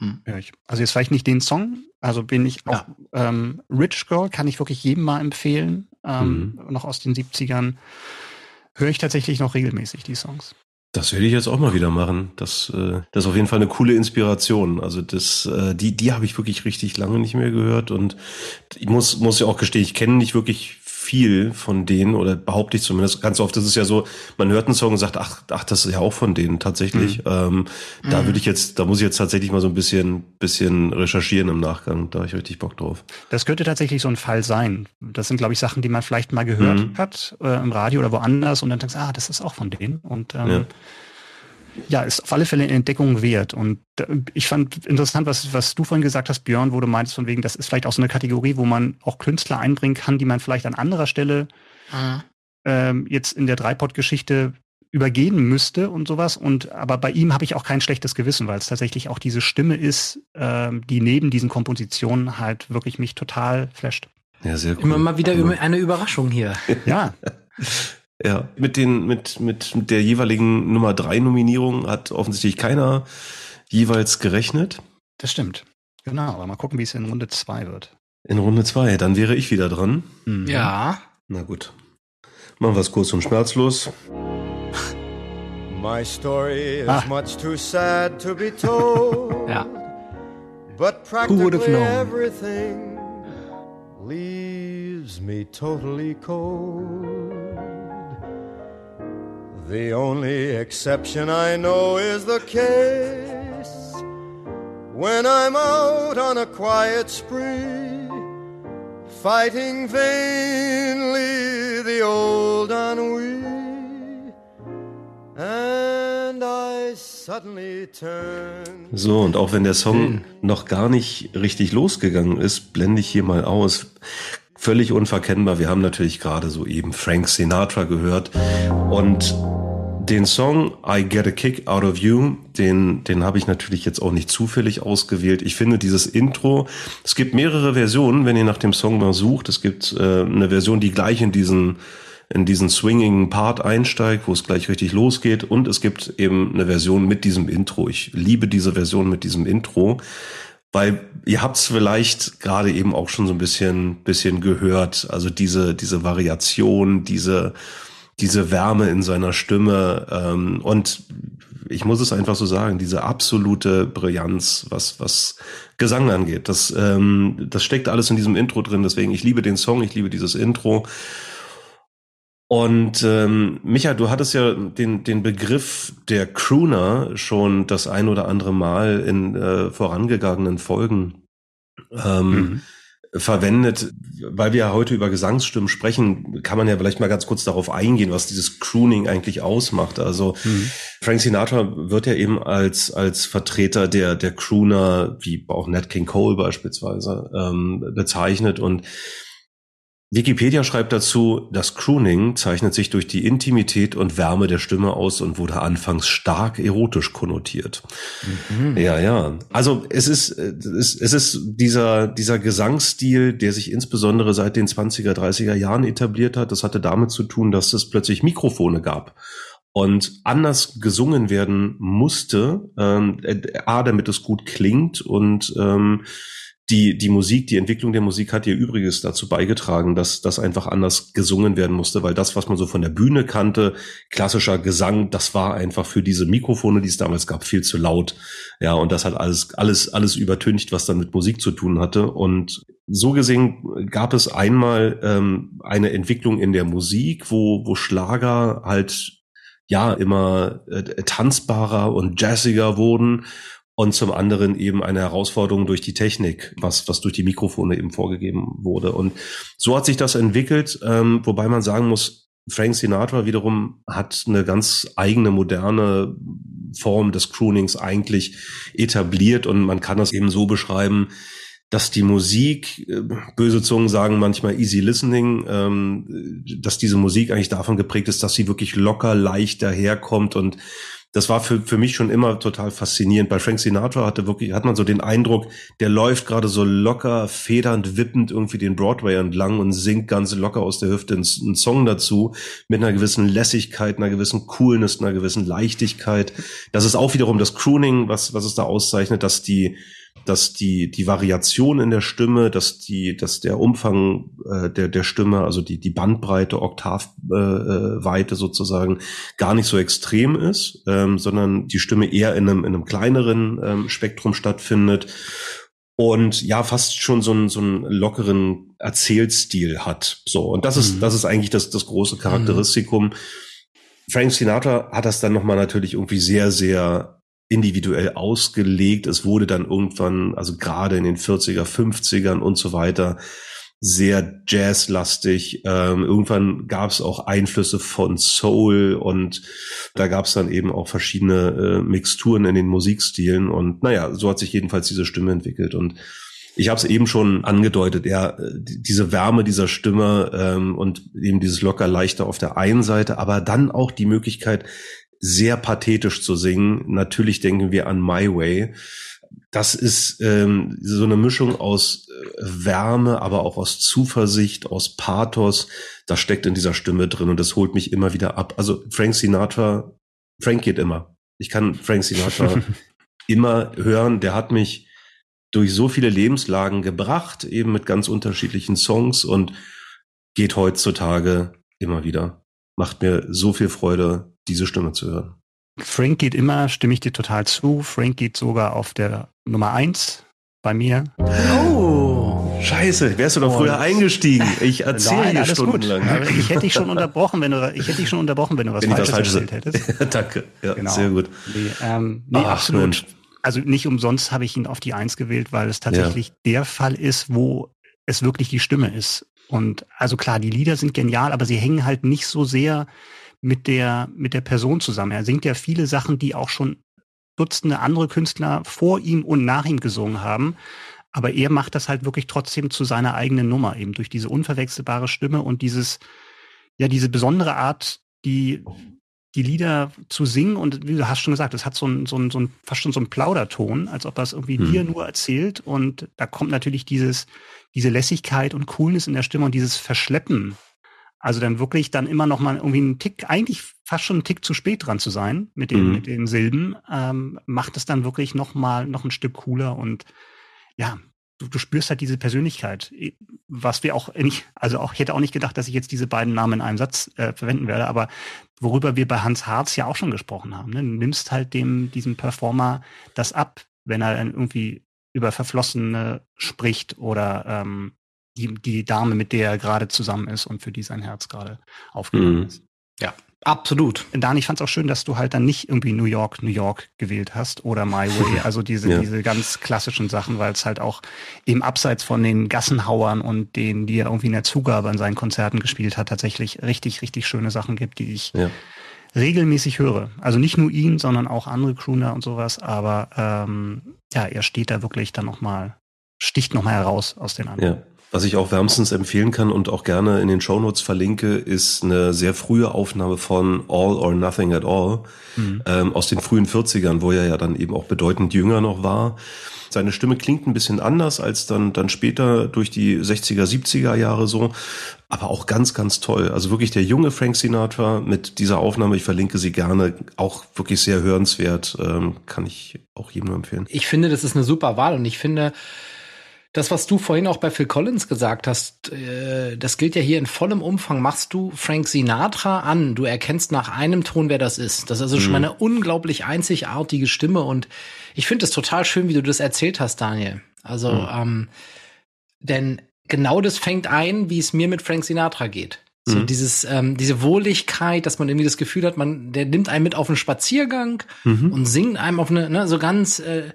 Hm. Höre ich. Also jetzt vielleicht nicht den Song, also bin ich auch ähm, Rich Girl, kann ich wirklich jedem mal empfehlen, ähm, noch aus den 70ern. Höre ich tatsächlich noch regelmäßig die Songs. Das werde ich jetzt auch mal wieder machen. Das, äh, das ist auf jeden Fall eine coole Inspiration. Also das, äh, die, die habe ich wirklich richtig lange nicht mehr gehört und ich muss, muss ja auch gestehen, ich kenne nicht wirklich viel von denen oder behaupte ich zumindest. Ganz oft ist es ja so, man hört einen Song und sagt, ach, ach, das ist ja auch von denen tatsächlich. Ähm, Da Mhm. würde ich jetzt, da muss ich jetzt tatsächlich mal so ein bisschen, bisschen recherchieren im Nachgang. Da habe ich richtig Bock drauf. Das könnte tatsächlich so ein Fall sein. Das sind, glaube ich, Sachen, die man vielleicht mal gehört Mhm. hat äh, im Radio oder woanders und dann denkst, ah, das ist auch von denen. Und ähm, Ja. Ja. ist auf alle Fälle eine Entdeckung wert. Und äh, ich fand interessant, was, was du vorhin gesagt hast, Björn, wo du meinst, von wegen, das ist vielleicht auch so eine Kategorie, wo man auch Künstler einbringen kann, die man vielleicht an anderer Stelle Mhm. ähm, jetzt in der Dreipot-Geschichte übergehen müsste und sowas. Und aber bei ihm habe ich auch kein schlechtes Gewissen, weil es tatsächlich auch diese Stimme ist, ähm, die neben diesen Kompositionen halt wirklich mich total flasht. Ja, sehr cool. Immer mal wieder Ja. eine Überraschung hier. Ja, Ja, mit den, mit, mit, mit der jeweiligen Nummer drei Nominierung hat offensichtlich keiner jeweils gerechnet. das stimmt. Genau, aber mal gucken, wie es in Runde zwei wird. In Runde zwei, dann wäre ich wieder dran. Mhm. Ja. Na gut. Machen wir es kurz und schmerzlos. My story is Ah. much too sad to be told. Ja. But Who would have practically known? everything leaves me totally cold. The only exception I know is the case when I'm out on a quiet spree, fighting vainly the old ennui. And I suddenly turn. So, und auch wenn der Song noch gar nicht richtig losgegangen ist, blende ich hier mal aus. Völlig unverkennbar. Wir haben natürlich gerade so eben Frank Sinatra gehört. Und den Song I Get a Kick Out of You, den, den habe ich natürlich jetzt auch nicht zufällig ausgewählt. Ich finde dieses Intro, es gibt mehrere Versionen, wenn ihr nach dem Song mal sucht. Es gibt äh, eine Version, die gleich in diesen in diesen swinging Part einsteigt, wo es gleich richtig losgeht. Und es gibt eben eine Version mit diesem Intro. Ich liebe diese Version mit diesem Intro, weil ihr habt es vielleicht gerade eben auch schon so ein bisschen, bisschen gehört. Also diese, diese Variation, diese, diese Wärme in seiner Stimme. Ähm, und ich muss es einfach so sagen, diese absolute Brillanz, was, was Gesang angeht. Das, ähm, das steckt alles in diesem Intro drin. Deswegen, ich liebe den Song, ich liebe dieses Intro. Und ähm, Micha, du hattest ja den, den Begriff der Crooner schon das ein oder andere Mal in äh, vorangegangenen Folgen ähm, mhm verwendet. Weil wir ja heute über Gesangsstimmen sprechen, kann man ja vielleicht mal ganz kurz darauf eingehen, was dieses Crooning eigentlich ausmacht. Also mhm. Frank Sinatra wird ja eben als, als Vertreter der, der Crooner, wie auch Nat King Cole beispielsweise, ähm, bezeichnet und Wikipedia schreibt dazu, das Crooning zeichnet sich durch die Intimität und Wärme der Stimme aus und wurde anfangs stark erotisch konnotiert. Mhm. Ja, ja. Also es ist, es, es ist dieser, dieser Gesangsstil, der sich insbesondere seit den 20er, 30er Jahren etabliert hat. Das hatte damit zu tun, dass es plötzlich Mikrofone gab und anders gesungen werden musste, ähm, A, damit es gut klingt und ähm, die, die Musik, die Entwicklung der Musik hat ihr Übriges dazu beigetragen, dass das einfach anders gesungen werden musste, weil das, was man so von der Bühne kannte, klassischer Gesang, das war einfach für diese Mikrofone, die es damals gab, viel zu laut. Ja, und das hat alles, alles, alles übertüncht, was dann mit Musik zu tun hatte. Und so gesehen gab es einmal ähm, eine Entwicklung in der Musik, wo, wo Schlager halt ja immer äh, tanzbarer und jazziger wurden und zum anderen eben eine Herausforderung durch die Technik, was, was durch die Mikrofone eben vorgegeben wurde. Und so hat sich das entwickelt, ähm, wobei man sagen muss, Frank Sinatra wiederum hat eine ganz eigene moderne Form des Croonings eigentlich etabliert und man kann das eben so beschreiben, dass die Musik, äh, böse Zungen sagen manchmal easy listening, ähm, dass diese Musik eigentlich davon geprägt ist, dass sie wirklich locker, leicht daherkommt und das war für, für mich schon immer total faszinierend. Bei Frank Sinatra hatte wirklich, hat man so den Eindruck, der läuft gerade so locker, federnd, wippend irgendwie den Broadway entlang und singt ganz locker aus der Hüfte einen, einen Song dazu mit einer gewissen Lässigkeit, einer gewissen Coolness, einer gewissen Leichtigkeit. Das ist auch wiederum das Crooning, was, was es da auszeichnet, dass die, dass die, die Variation in der Stimme, dass die, dass der Umfang äh, der, der Stimme, also die, die Bandbreite, Oktavweite äh, sozusagen, gar nicht so extrem ist, ähm, sondern die Stimme eher in einem, in einem kleineren ähm, Spektrum stattfindet und ja, fast schon so einen, so einen lockeren Erzählstil hat. So. Und das ist, mhm. das ist eigentlich das, das große Charakteristikum. Mhm. Frank Sinatra hat das dann nochmal natürlich irgendwie sehr, sehr individuell ausgelegt. Es wurde dann irgendwann, also gerade in den 40er, 50ern und so weiter, sehr jazzlastig. Ähm, irgendwann gab es auch Einflüsse von Soul und da gab es dann eben auch verschiedene äh, Mixturen in den Musikstilen. Und naja, so hat sich jedenfalls diese Stimme entwickelt. Und ich habe es eben schon angedeutet, ja, diese Wärme dieser Stimme ähm, und eben dieses locker leichter auf der einen Seite, aber dann auch die Möglichkeit, sehr pathetisch zu singen. Natürlich denken wir an My Way. Das ist ähm, so eine Mischung aus äh, Wärme, aber auch aus Zuversicht, aus Pathos. Das steckt in dieser Stimme drin und das holt mich immer wieder ab. Also Frank Sinatra, Frank geht immer. Ich kann Frank Sinatra immer hören. Der hat mich durch so viele Lebenslagen gebracht, eben mit ganz unterschiedlichen Songs und geht heutzutage immer wieder. Macht mir so viel Freude, diese Stimme zu hören. Frank geht immer, stimme ich dir total zu. Frank geht sogar auf der Nummer eins bei mir. Oh, scheiße, wärst du doch früher eingestiegen. Ich erzähle hier stundenlang. ich hätte dich schon unterbrochen, wenn du, ich hätte dich schon unterbrochen, wenn du was wenn Falsches, Falsches erzählt hättest. Danke, ja, genau. sehr gut. Nee, ähm, nee Ach, absolut. Mensch. Also nicht umsonst habe ich ihn auf die Eins gewählt, weil es tatsächlich ja. der Fall ist, wo es wirklich die Stimme ist. Und also klar, die Lieder sind genial, aber sie hängen halt nicht so sehr mit der, mit der Person zusammen. Er singt ja viele Sachen, die auch schon Dutzende andere Künstler vor ihm und nach ihm gesungen haben. Aber er macht das halt wirklich trotzdem zu seiner eigenen Nummer, eben durch diese unverwechselbare Stimme und dieses, ja, diese besondere Art, die, die Lieder zu singen. Und wie du hast schon gesagt, es hat so ein, so ein, so ein fast schon so ein Plauderton, als ob er es irgendwie hm. dir nur erzählt. Und da kommt natürlich dieses, diese Lässigkeit und Coolness in der Stimme und dieses Verschleppen also dann wirklich dann immer noch mal irgendwie einen Tick, eigentlich fast schon einen Tick zu spät dran zu sein mit den, mhm. mit den Silben, ähm, macht es dann wirklich noch mal noch ein Stück cooler und ja, du, du spürst halt diese Persönlichkeit, was wir auch nicht, also auch, ich hätte auch nicht gedacht, dass ich jetzt diese beiden Namen in einem Satz äh, verwenden werde, aber worüber wir bei Hans Harz ja auch schon gesprochen haben, ne? du nimmst halt dem, diesem Performer das ab, wenn er dann irgendwie über Verflossene spricht oder ähm, die, die Dame, mit der er gerade zusammen ist und für die sein Herz gerade aufgegangen mhm. ist. Ja, absolut. Dan, ich fand es auch schön, dass du halt dann nicht irgendwie New York, New York gewählt hast oder My Way, also diese, ja. diese ganz klassischen Sachen, weil es halt auch eben abseits von den Gassenhauern und denen, die er irgendwie in der Zugabe an seinen Konzerten gespielt hat, tatsächlich richtig, richtig schöne Sachen gibt, die ich ja. regelmäßig höre. Also nicht nur ihn, sondern auch andere Crooner und sowas, aber ähm, ja, er steht da wirklich dann nochmal, sticht nochmal heraus aus den anderen. Ja. Was ich auch wärmstens empfehlen kann und auch gerne in den Shownotes verlinke, ist eine sehr frühe Aufnahme von All or Nothing at All mhm. ähm, aus den frühen 40ern, wo er ja dann eben auch bedeutend jünger noch war. Seine Stimme klingt ein bisschen anders als dann, dann später durch die 60er, 70er Jahre so, aber auch ganz, ganz toll. Also wirklich der junge Frank Sinatra mit dieser Aufnahme, ich verlinke sie gerne, auch wirklich sehr hörenswert, ähm, kann ich auch jedem nur empfehlen. Ich finde, das ist eine super Wahl und ich finde, das, was du vorhin auch bei Phil Collins gesagt hast, äh, das gilt ja hier in vollem Umfang. Machst du Frank Sinatra an, du erkennst nach einem Ton, wer das ist. Das ist also mhm. schon eine unglaublich einzigartige Stimme und ich finde es total schön, wie du das erzählt hast, Daniel. Also, mhm. ähm, denn genau das fängt ein, wie es mir mit Frank Sinatra geht. So mhm. dieses, ähm, diese Wohligkeit, dass man irgendwie das Gefühl hat, man, der nimmt einen mit auf einen Spaziergang mhm. und singt einem auf eine, ne, so ganz äh,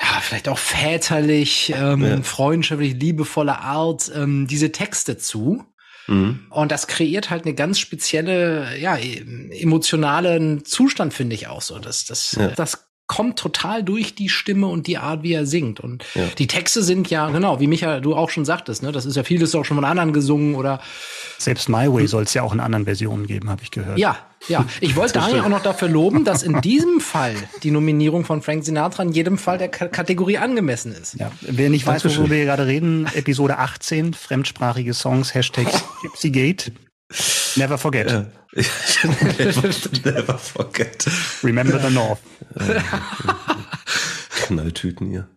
ja, vielleicht auch väterlich, ähm, ja. freundschaftlich, liebevolle Art ähm, diese Texte zu. Mhm. Und das kreiert halt eine ganz spezielle, ja, emotionalen Zustand, finde ich auch so. Das, das, ja. das kommt total durch die Stimme und die Art, wie er singt. Und ja. die Texte sind ja, genau, wie Micha, du auch schon sagtest, ne, das ist ja vieles auch schon von anderen gesungen oder selbst My Way soll es ja auch in anderen Versionen geben, habe ich gehört. Ja, ja. Ich wollte Daniel auch noch dafür loben, dass in diesem Fall die Nominierung von Frank Sinatra in jedem Fall der K Kategorie angemessen ist. Ja, wer nicht weiß, worüber wir gerade reden, Episode 18, fremdsprachige Songs, Hashtag Gypsygate. Never forget. Ja. never, never forget. Remember the North. Knalltüten hier.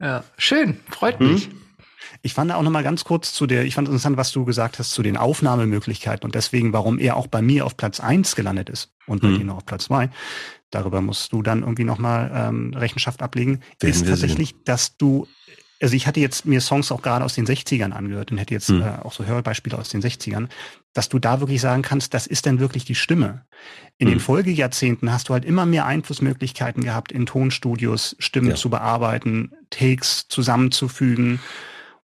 Ja, schön, freut mich. Hm? Ich fand auch noch mal ganz kurz zu der, ich fand interessant, was du gesagt hast zu den Aufnahmemöglichkeiten und deswegen, warum er auch bei mir auf Platz eins gelandet ist und bei mhm. dir noch auf Platz zwei. Darüber musst du dann irgendwie noch mal ähm, Rechenschaft ablegen. Werden ist tatsächlich, sehen. dass du also ich hatte jetzt mir Songs auch gerade aus den 60ern angehört und hätte jetzt hm. äh, auch so Hörbeispiele aus den 60ern, dass du da wirklich sagen kannst, das ist denn wirklich die Stimme. In hm. den Folgejahrzehnten hast du halt immer mehr Einflussmöglichkeiten gehabt, in Tonstudios Stimmen ja. zu bearbeiten, Takes zusammenzufügen.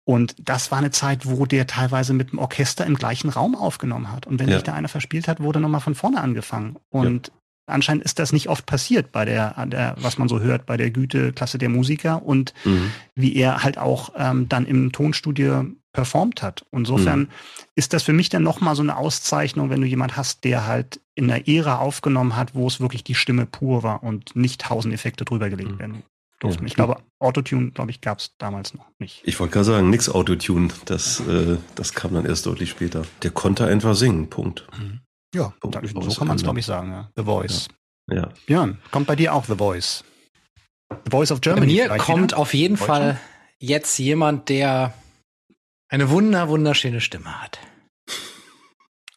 Und das war eine Zeit, wo der teilweise mit dem Orchester im gleichen Raum aufgenommen hat. Und wenn ja. sich da einer verspielt hat, wurde nochmal von vorne angefangen. Und ja anscheinend ist das nicht oft passiert bei der, der, was man so hört, bei der Güteklasse der Musiker und mhm. wie er halt auch ähm, dann im Tonstudio performt hat. Insofern mhm. ist das für mich dann nochmal so eine Auszeichnung, wenn du jemand hast, der halt in einer Ära aufgenommen hat, wo es wirklich die Stimme pur war und nicht tausend Effekte drüber gelegt mhm. werden durften. Ja. Ich glaube, Autotune, glaube ich, gab es damals noch nicht. Ich wollte gerade sagen, nix Autotune. Das, äh, das kam dann erst deutlich später. Der konnte einfach singen, Punkt. Mhm. Ja, so, so kann man es, glaube ich, sagen. Ja. The Voice. Ja. ja. Björn, kommt bei dir auch The Voice? The Voice of Germany. Bei mir kommt wieder? auf jeden Fall jetzt jemand, der eine wunder, wunderschöne Stimme hat.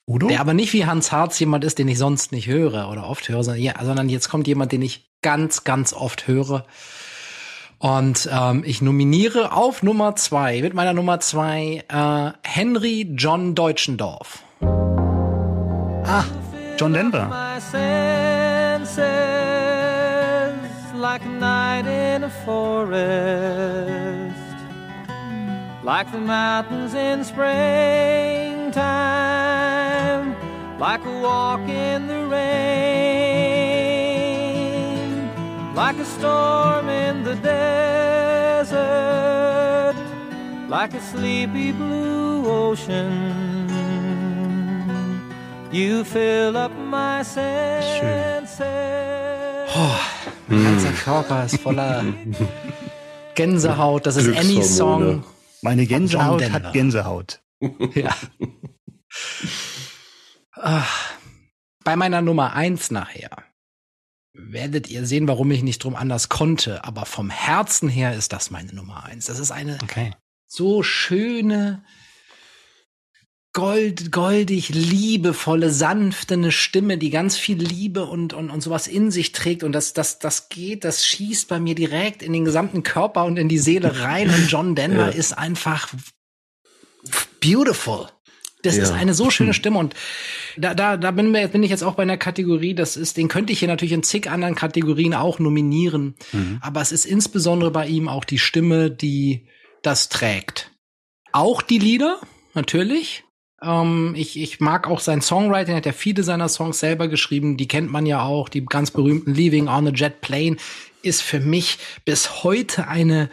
Udo? Der aber nicht wie Hans Harz jemand ist, den ich sonst nicht höre oder oft höre, sondern, ja, sondern jetzt kommt jemand, den ich ganz, ganz oft höre. Und ähm, ich nominiere auf Nummer zwei, mit meiner Nummer zwei, äh, Henry John Deutschendorf. Ah, John Denver. Like a night in a forest, like the mountains in springtime, like a walk in the rain, like a storm in the desert, like a sleepy blue ocean. You fill up my senses. Oh, mein ganzer Körper ist voller Gänsehaut. Das ist Any Song. Meine Gänsehaut hat Gänsehaut. Ja. Bei meiner Nummer eins nachher werdet ihr sehen, warum ich nicht drum anders konnte. Aber vom Herzen her ist das meine Nummer eins. Das ist eine Okay. so schöne, gold, goldig, liebevolle, sanfte eine Stimme, die ganz viel Liebe und, und, und sowas in sich trägt. Und das, das, das geht, das schießt bei mir direkt in den gesamten Körper und in die Seele rein. Und John Denver Ja. ist einfach beautiful. Das Ja. ist eine so schöne Stimme und da, da, da bin, wir, bin ich jetzt auch bei einer Kategorie, das ist, den könnte ich hier natürlich in zig anderen Kategorien auch nominieren. Aber es ist insbesondere bei ihm auch die Stimme, die das trägt. Auch die Lieder, natürlich. Ähm, ich, ich mag auch sein Songwriting, er hat ja viele seiner Songs selber geschrieben, die kennt man ja auch, die ganz berühmten Leaving on a Jet Plane ist für mich bis heute eine,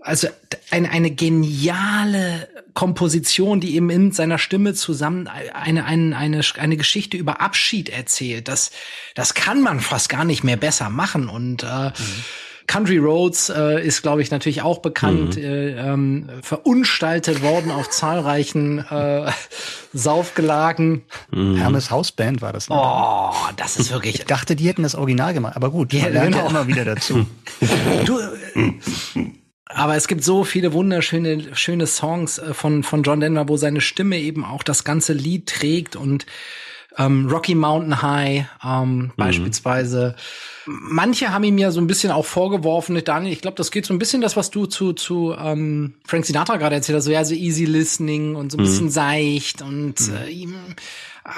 also eine, eine geniale Komposition, die eben in seiner Stimme zusammen eine, eine, eine, eine Geschichte über Abschied erzählt. Das, das kann man fast gar nicht mehr besser machen. Und äh, Country Roads äh, ist, glaube ich, natürlich auch bekannt, äh, ähm, verunstaltet worden auf zahlreichen äh, Saufgelagen. Hermes Hausband war das. Ne? Oh, das ist wirklich. Ich dachte, die hätten das Original gemacht, aber gut, Ja, man lernt ja genau. immer wieder dazu. Du, äh, aber es gibt so viele wunderschöne schöne Songs äh, von von John Denver, wo seine Stimme eben auch das ganze Lied trägt und ähm, Rocky Mountain High ähm, beispielsweise. Manche haben ihm ja so ein bisschen auch vorgeworfen, Daniel, ich glaube, das geht so ein bisschen das, was du zu zu ähm, Frank Sinatra gerade erzählt hast, so ja so easy listening und so ein bisschen seicht und äh, ihm äh,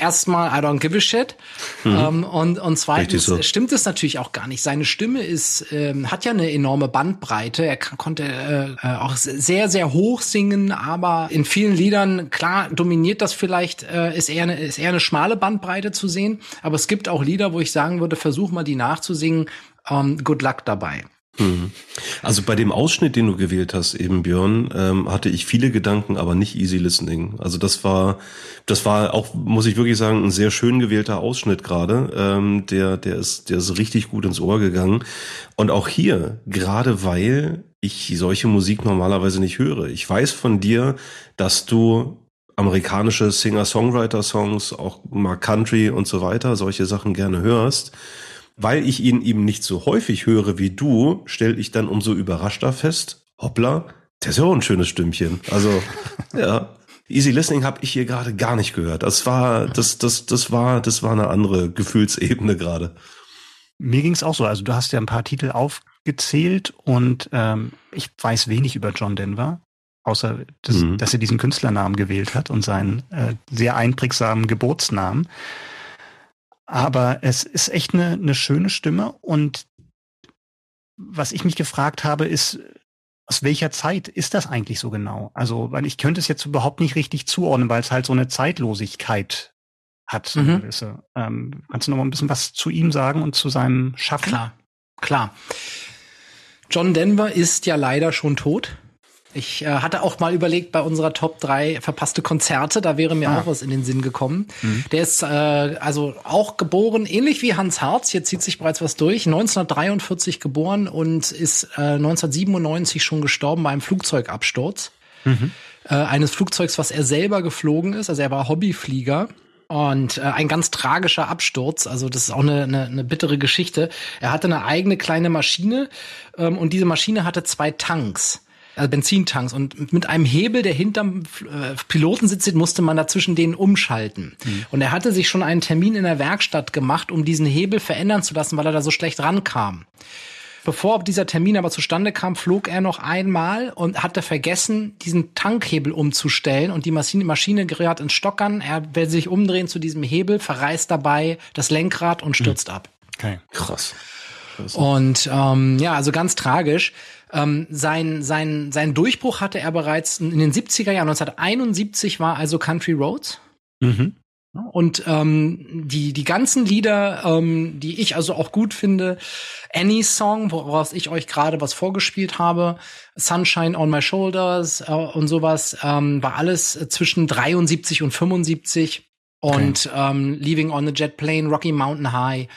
erstmal I don't give a shit ähm, und und zweitens so. stimmt es natürlich auch gar nicht. Seine Stimme ist ähm, hat ja eine enorme Bandbreite. Er k- konnte äh, äh, auch sehr sehr hoch singen, aber in vielen Liedern klar dominiert das vielleicht äh, ist eher eine ist eher eine schmale Bandbreite zu sehen. Aber es gibt auch Lieder, wo ich sagen würde, versuch mal die nachzusingen. Ähm, good luck dabei. Also bei dem Ausschnitt, den du gewählt hast, eben Björn, ähm, hatte ich viele Gedanken, aber nicht easy listening. Also das war, das war auch, muss ich wirklich sagen, ein sehr schön gewählter Ausschnitt gerade. Ähm, der, der ist, der ist richtig gut ins Ohr gegangen. Und auch hier, gerade weil ich solche Musik normalerweise nicht höre. Ich weiß von dir, dass du amerikanische Singer-Songwriter-Songs, auch mal Country und so weiter, solche Sachen gerne hörst. Weil ich ihn eben nicht so häufig höre wie du, stelle ich dann umso überraschter fest, hoppla, das ist ja auch ein schönes Stimmchen. Also, ja. Easy Listening habe ich hier gerade gar nicht gehört. Das war, das, das, das war, das war eine andere Gefühlsebene gerade. Mir ging's auch so. Also du hast ja ein paar Titel aufgezählt und ähm, ich weiß wenig über John Denver, außer dass, Mhm. dass er diesen Künstlernamen gewählt hat und seinen äh, sehr einprägsamen Geburtsnamen. Aber es ist echt eine, eine schöne Stimme und was ich mich gefragt habe, ist, aus welcher Zeit ist das eigentlich so genau? Also, weil ich könnte es jetzt überhaupt nicht richtig zuordnen, weil es halt so eine Zeitlosigkeit hat. So Mhm. gewisse. Ähm, kannst du noch mal ein bisschen was zu ihm sagen und zu seinem Schaffen? Klar, klar. John Denver ist ja leider schon tot. Ich äh, hatte auch mal überlegt bei unserer Top 3 verpasste Konzerte, da wäre mir Ah. auch was in den Sinn gekommen. Der ist äh, also auch geboren, ähnlich wie Hans Harz, hier zieht sich bereits was durch, 1943 geboren und ist äh, 1997 schon gestorben bei einem Flugzeugabsturz. Äh, eines Flugzeugs, was er selber geflogen ist, also er war Hobbyflieger. Und äh, ein ganz tragischer Absturz, also das ist auch eine, eine, eine bittere Geschichte. Er hatte eine eigene kleine Maschine ähm, und diese Maschine hatte zwei Tanks, also Benzintanks. Und mit einem Hebel, der hinterm äh, Pilotensitz sitzt, musste man dazwischen denen umschalten. Und er hatte sich schon einen Termin in der Werkstatt gemacht, um diesen Hebel verändern zu lassen, weil er da so schlecht rankam. Bevor dieser Termin aber zustande kam, flog er noch einmal und hatte vergessen, diesen Tankhebel umzustellen und die Maschine, Maschine gerät ins Stockern. Er will sich umdrehen zu diesem Hebel, verreißt dabei das Lenkrad und stürzt ab. Okay. Krass. Und ähm, ja, also ganz tragisch. Ähm, sein, sein, sein Durchbruch hatte er bereits in den 70er Jahren. 1971 war also Country Roads. Mhm. Und ähm, die, die ganzen Lieder, ähm, die ich also auch gut finde, Any Song, woraus ich euch gerade was vorgespielt habe, Sunshine on My Shoulders äh, und sowas, ähm, war alles zwischen 73 und 75 und ähm, Leaving on a Jet Plane, Rocky Mountain High.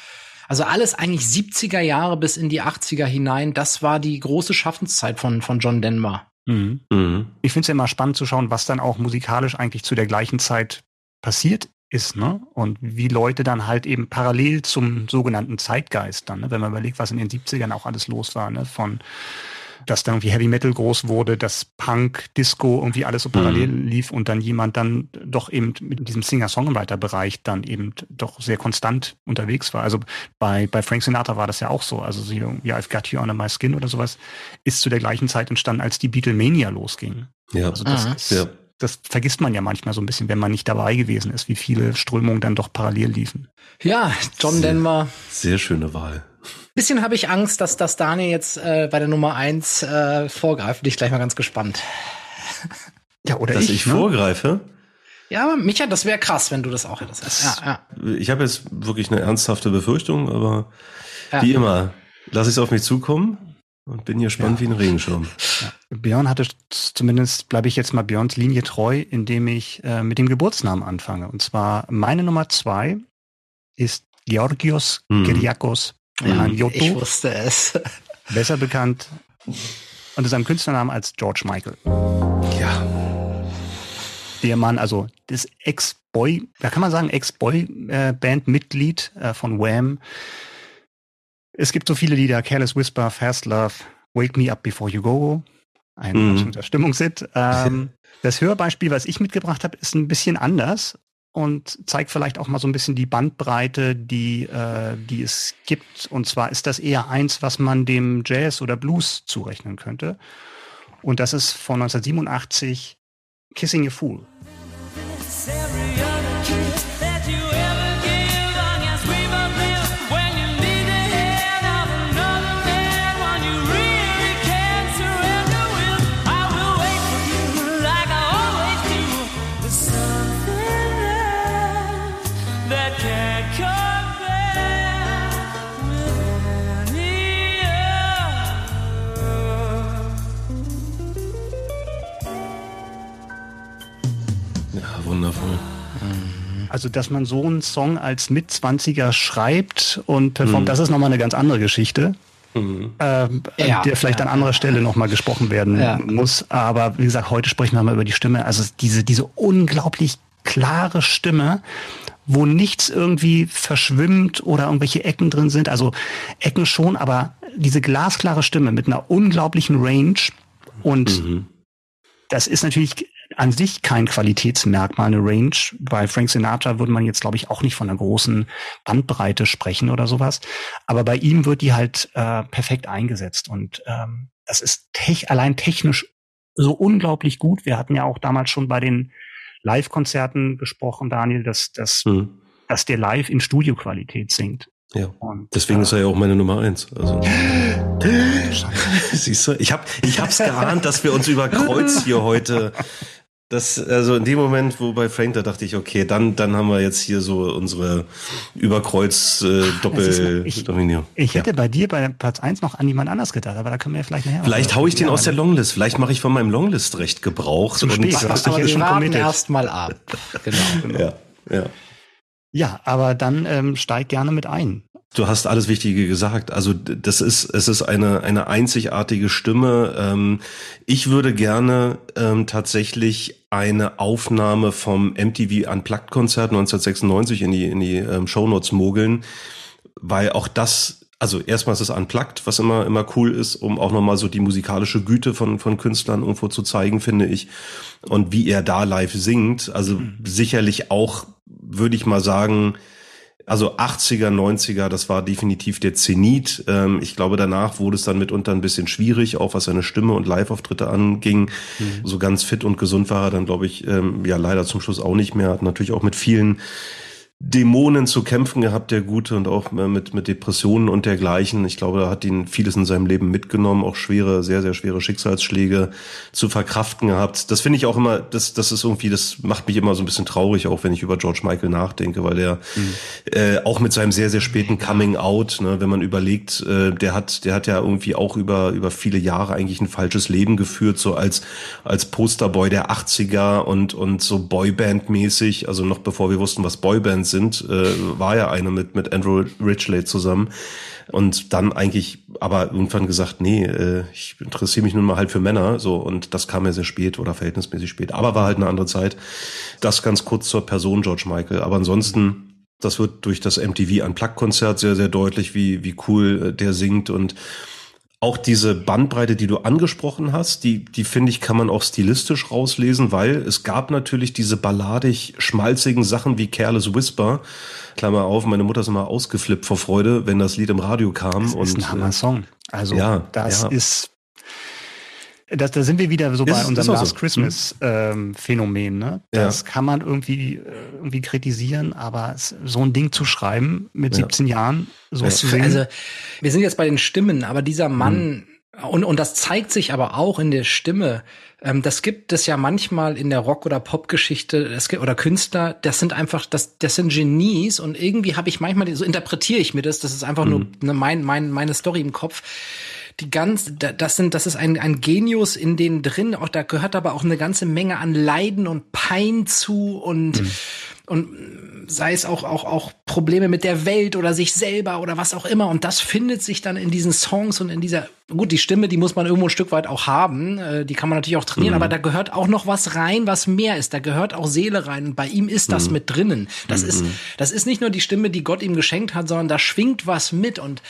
Also alles eigentlich 70er Jahre bis in die 80er hinein. Das war die große Schaffenszeit von, von John Denver. Mhm. Mhm. Ich finde es ja immer spannend zu schauen, was dann auch musikalisch eigentlich zu der gleichen Zeit passiert ist, ne? Und wie Leute dann halt eben parallel zum sogenannten Zeitgeist dann, ne? wenn man überlegt, was in den 70ern auch alles los war, ne? Von dass dann irgendwie Heavy Metal groß wurde, dass Punk, Disco irgendwie alles so parallel mhm. lief und dann jemand dann doch eben mit diesem Singer-Songwriter-Bereich dann eben doch sehr konstant unterwegs war. Also bei, bei Frank Sinatra war das ja auch so. Also so wie I've Got You Under My Skin oder sowas ist zu der gleichen Zeit entstanden, als die Beatlemania losging. Ja, also das mhm. ist, ja. das vergisst man ja manchmal so ein bisschen, wenn man nicht dabei gewesen ist, wie viele Strömungen dann doch parallel liefen. Ja, John sehr, Denver. Sehr schöne Wahl. Bisschen habe ich Angst, dass das Daniel jetzt äh, bei der Nummer eins äh, vorgreift. Bin ich gleich mal ganz gespannt. Ja, oder dass ich, ich ne? vorgreife? Ja, Micha, das wäre krass, wenn du das auch hättest. Das, ja, ja. Ich habe jetzt wirklich eine ernsthafte Befürchtung, aber ja. wie immer, lass es auf mich zukommen und bin hier spannend ja. wie ein Regenschirm. Ja. Björn hatte zumindest, bleibe ich jetzt mal Björns Linie treu, indem ich äh, mit dem Geburtsnamen anfange. Und zwar meine Nummer zwei ist Georgios hm. Kyriakos Johann Ich wusste es. Besser bekannt unter seinem Künstlernamen als George Michael. Ja. Der Mann, also das Ex-Boy, da kann man sagen, Ex-Boy-Band-Mitglied äh, von Wham. Es gibt so viele Lieder, Careless Whisper, Fast Love, Wake Me Up Before You Go, ein mhm. absoluter Stimmungshit. Ähm, das Hörbeispiel, was ich mitgebracht habe, ist ein bisschen anders und zeigt vielleicht auch mal so ein bisschen die Bandbreite, die, äh, die es gibt. Und zwar ist das eher eins, was man dem Jazz oder Blues zurechnen könnte. Und das ist von 1987 Kissing a Fool. Also, dass man so einen Song als Mitzwanziger schreibt und performt, mhm. das ist nochmal eine ganz andere Geschichte. Mhm. Ähm, ja, der vielleicht ja, an anderer Stelle nochmal gesprochen werden ja. muss. Aber wie gesagt, heute sprechen wir mal über die Stimme. Also diese, diese unglaublich klare Stimme, wo nichts irgendwie verschwimmt oder irgendwelche Ecken drin sind. Also Ecken schon, aber diese glasklare Stimme mit einer unglaublichen Range und mhm. das ist natürlich an sich kein Qualitätsmerkmal, eine Range. Bei Frank Sinatra würde man jetzt, glaube ich, auch nicht von einer großen Bandbreite sprechen oder sowas. Aber bei ihm wird die halt äh, perfekt eingesetzt. Und ähm, das ist tech allein technisch so unglaublich gut. Wir hatten ja auch damals schon bei den Live-Konzerten gesprochen, Daniel, dass, dass, hm. dass der live in Studioqualität singt. Ja. Und, Deswegen äh, ist er ja auch meine Nummer eins. Also. Siehst du, ich habe ich hab's geahnt, dass wir uns über Kreuz hier heute das, also in dem Moment, wo bei Frank, da dachte ich, okay, dann, dann haben wir jetzt hier so unsere Überkreuz äh, ich, ich hätte ja. bei dir bei Platz eins noch an jemand anders gedacht, aber da können wir ja vielleicht nachher. Vielleicht hau ich den aus der Longlist. Vielleicht mache ich von meinem Longlist recht Gebrauch. Zum Spät, du hast dich jetzt schon committed. erst mal ab. Genau. genau. Ja, ja. Ja, aber dann ähm, steig gerne mit ein. Du hast alles Wichtige gesagt. Also das ist, es ist eine, eine einzigartige Stimme. Ähm, ich würde gerne ähm, tatsächlich eine Aufnahme vom MTV Unplugged Konzert 1996 in die, in die ähm, Shownotes mogeln, weil auch das, also erstmal ist es Unplugged, was immer, immer cool ist, um auch nochmal so die musikalische Güte von, von Künstlern irgendwo zu zeigen, finde ich. Und wie er da live singt, also mhm. sicherlich auch, würde ich mal sagen, also 80er, 90er, das war definitiv der Zenit. Ähm, ich glaube, danach wurde es dann mitunter ein bisschen schwierig, auch was seine Stimme und Live-Auftritte anging. Mhm. So ganz fit und gesund war er dann, glaube ich, ähm, ja leider zum Schluss auch nicht mehr. Hat natürlich auch mit vielen Dämonen zu kämpfen gehabt, der Gute, und auch äh, mit, mit Depressionen und dergleichen. Ich glaube, er hat ihn vieles in seinem Leben mitgenommen, auch schwere, sehr, sehr schwere Schicksalsschläge zu verkraften gehabt. Das finde ich auch immer, das, das ist irgendwie, das macht mich immer so ein bisschen traurig, auch wenn ich über George Michael nachdenke, weil der mhm. äh, auch mit seinem sehr, sehr späten Coming Out, ne, wenn man überlegt, äh, der hat, der hat ja irgendwie auch über, über viele Jahre eigentlich ein falsches Leben geführt, so als, als Posterboy der 80er und, und so Boyband-mäßig, also noch bevor wir wussten, was Boybands sind, äh, war ja eine mit, mit Andrew Ridgely zusammen. Und dann eigentlich aber irgendwann gesagt, nee, äh, ich interessiere mich nun mal halt für Männer, so, und das kam ja sehr spät oder verhältnismäßig spät. Aber war halt eine andere Zeit. Das ganz kurz zur Person George Michael. Aber ansonsten, das wird durch das MTV Unplugged-Konzert sehr, sehr deutlich, wie, wie cool äh, der singt und auch diese Bandbreite, die du angesprochen hast, die, die finde ich, kann man auch stilistisch rauslesen, weil es gab natürlich diese balladig schmalzigen Sachen wie Careless Whisper. Klammer auf, meine Mutter ist immer ausgeflippt vor Freude, wenn das Lied im Radio kam. Das und, ist ein Hammer-Song. Also, ja, das ja. ist das, da sind wir wieder so Ist- bei ist unserem auch so. Last Christmas ähm, Phänomen. Ne? Ja. Das kann man irgendwie äh, irgendwie kritisieren, aber es, so ein Ding zu schreiben mit Ja. 17 Jahren, so Es- zu singen, Also, wir sind jetzt bei den Stimmen, aber dieser Mann, und, und das zeigt sich aber auch in der Stimme, ähm, das gibt es ja manchmal in der Rock- oder Popgeschichte, es gibt, oder Künstler, das sind einfach, das, das sind Genies und irgendwie habe ich manchmal, so interpretiere ich mir das, das ist einfach nur ne, mein, mein, meine Story im Kopf. Die ganz, da- das sind, das ist ein, ein Genius in denen drin, auch da gehört aber auch eine ganze Menge an Leiden und Pein zu und, und sei es auch, auch, auch Probleme mit der Welt oder sich selber oder was auch immer. Und das findet sich dann in diesen Songs und in dieser, gut, die Stimme, die muss man irgendwo ein Stück weit auch haben. Äh, die kann man natürlich auch trainieren, aber da gehört auch noch was rein, was mehr ist. Da gehört auch Seele rein. Und bei ihm ist das mit drinnen. Das ist, das ist nicht nur die Stimme, die Gott ihm geschenkt hat, sondern da schwingt was mit und,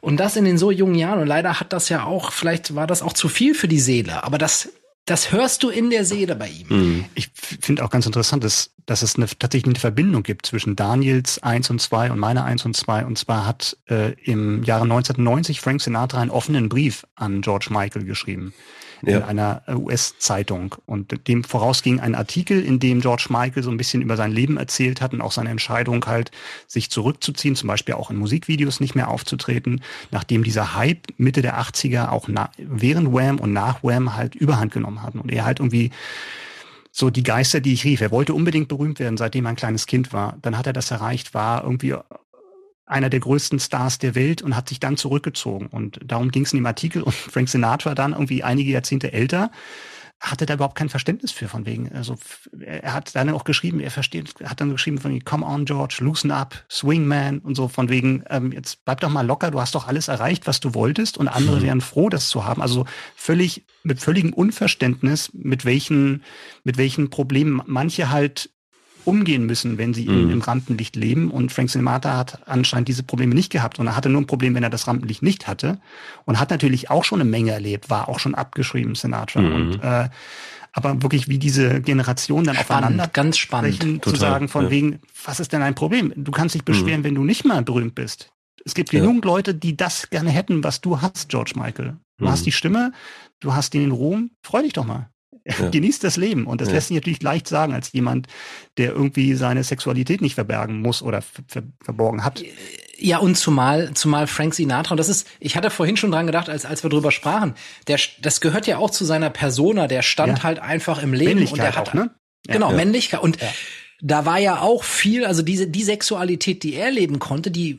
und das in den so jungen Jahren. Und leider hat das ja auch, vielleicht war das auch zu viel für die Seele. Aber das, das hörst du in der Seele bei ihm. ich finde auch ganz interessant, dass, dass es eine, tatsächlich eine Verbindung gibt zwischen Daniels 1 und 2 und meiner 1 und 2. Und zwar hat äh, im Jahre 1990 Frank Sinatra einen offenen Brief an George Michael geschrieben in Ja. einer äh, US-Zeitung. Und dem vorausging ein Artikel, in dem George Michael so ein bisschen über sein Leben erzählt hat und auch seine Entscheidung halt, sich zurückzuziehen, zum Beispiel auch in Musikvideos nicht mehr aufzutreten, nachdem dieser Hype Mitte der 80er auch während Wham und nach Wham halt überhand genommen hatten. Und er halt irgendwie so die Geister, die ich rief. Er wollte unbedingt berühmt werden, seitdem er ein kleines Kind war. Dann hat er das erreicht, war irgendwie einer der größten Stars der Welt und hat sich dann zurückgezogen. Und darum ging es in dem Artikel. Und Frank Sinatra dann irgendwie einige Jahrzehnte älter hatte da überhaupt kein Verständnis für von wegen. Also er hat dann auch geschrieben, er versteht, hat dann geschrieben von wegen, come on George, loosen up, swing man und so von wegen, ähm, jetzt bleib doch mal locker, du hast doch alles erreicht, was du wolltest und andere wären froh, das zu haben. Also völlig, mit völligem Unverständnis, mit welchen, mit welchen Problemen manche halt umgehen müssen, wenn sie im, im Rampenlicht leben. Und Frank Sinatra hat anscheinend diese Probleme nicht gehabt. Und er hatte nur ein Problem, wenn er das Rampenlicht nicht hatte. Und hat natürlich auch schon eine Menge erlebt, war auch schon abgeschrieben, Sinatra. Und, äh, aber wirklich wie diese Generation dann aufeinander Spannend, ganz spannend. sprechen, zu Total, sagen von ja. wegen, was ist denn ein Problem? Du kannst dich beschweren, wenn du nicht mal berühmt bist. Es gibt Ja. genug Leute, die das gerne hätten, was du hast, George Michael. Du Mhm. hast die Stimme, du hast den Ruhm, freu dich doch mal. Ja. Genieß das Leben. Und das Ja. lässt sich natürlich leicht sagen, als jemand, der irgendwie seine Sexualität nicht verbergen muss oder ver ver verborgen hat. Ja, und zumal, zumal Frank Sinatra, und das ist, ich hatte vorhin schon dran gedacht, als, als wir drüber sprachen, der, das gehört ja auch zu seiner Persona, der stand Ja. halt einfach im Leben und der Männlichkeit hat, auch, ne? Genau. Männlichkeit. Und da war ja auch viel, also diese, die Sexualität, die er leben konnte, die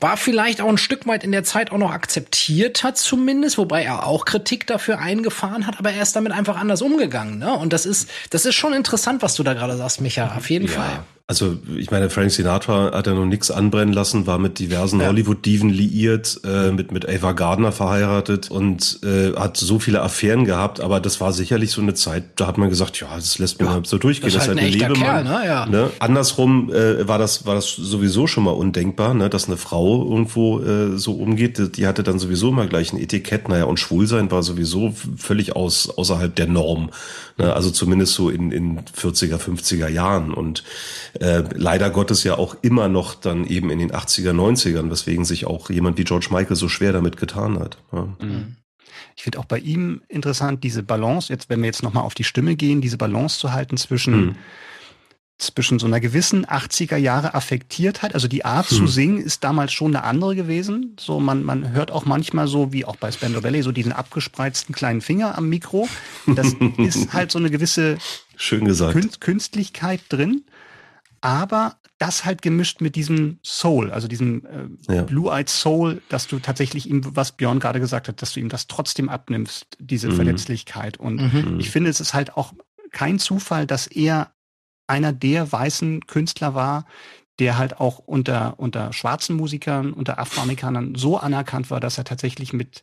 war vielleicht auch ein Stück weit in der Zeit auch noch akzeptiert hat zumindest, wobei er auch Kritik dafür eingefahren hat, aber er ist damit einfach anders umgegangen, ne? Und das ist, das ist schon interessant, was du da gerade sagst, Micha, auf jeden Fall. Also ich meine, Frank Sinatra hat ja noch nichts anbrennen lassen, war mit diversen Hollywood-Diven liiert, äh, mit mit Ava Gardner verheiratet und äh, hat so viele Affären gehabt. Aber das war sicherlich so eine Zeit, da hat man gesagt, ja, das lässt man so durchgehen. das ist halt ein echter Kerl, ne? Ja. Ne? Andersrum äh, war das war das sowieso schon mal undenkbar, ne? dass eine Frau irgendwo äh, so umgeht. Die- Die hatte dann sowieso immer gleich ein Etikett. Naja, und Schwulsein war sowieso völlig aus außerhalb der Norm. Ne? Also zumindest so in in 40er, 50er Jahren und äh, leider Gottes ja auch immer noch dann eben in den 80er, 90ern, weswegen sich auch jemand wie George Michael so schwer damit getan hat. Ja. Ich finde auch bei ihm interessant, diese Balance, jetzt, wenn wir jetzt nochmal auf die Stimme gehen, diese Balance zu halten zwischen, Mhm. zwischen so einer gewissen 80er Jahre Affektiertheit. Also die Art zu singen ist damals schon eine andere gewesen. So, man, man hört auch manchmal so, wie auch bei Spandau Ballet, so diesen abgespreizten kleinen Finger am Mikro. Das ist halt so eine gewisse Schön gesagt. Künst, Künstlichkeit drin, aber das halt gemischt mit diesem Soul, also diesem äh, Ja. Blue-Eyed Soul, dass du tatsächlich ihm, was Björn gerade gesagt hat, dass du ihm das trotzdem abnimmst, diese Mhm. Verletzlichkeit. Und Mhm. ich finde, es ist halt auch kein Zufall, dass er einer der weißen Künstler war, der halt auch unter, unter schwarzen Musikern, unter Afroamerikanern so anerkannt war, dass er tatsächlich mit,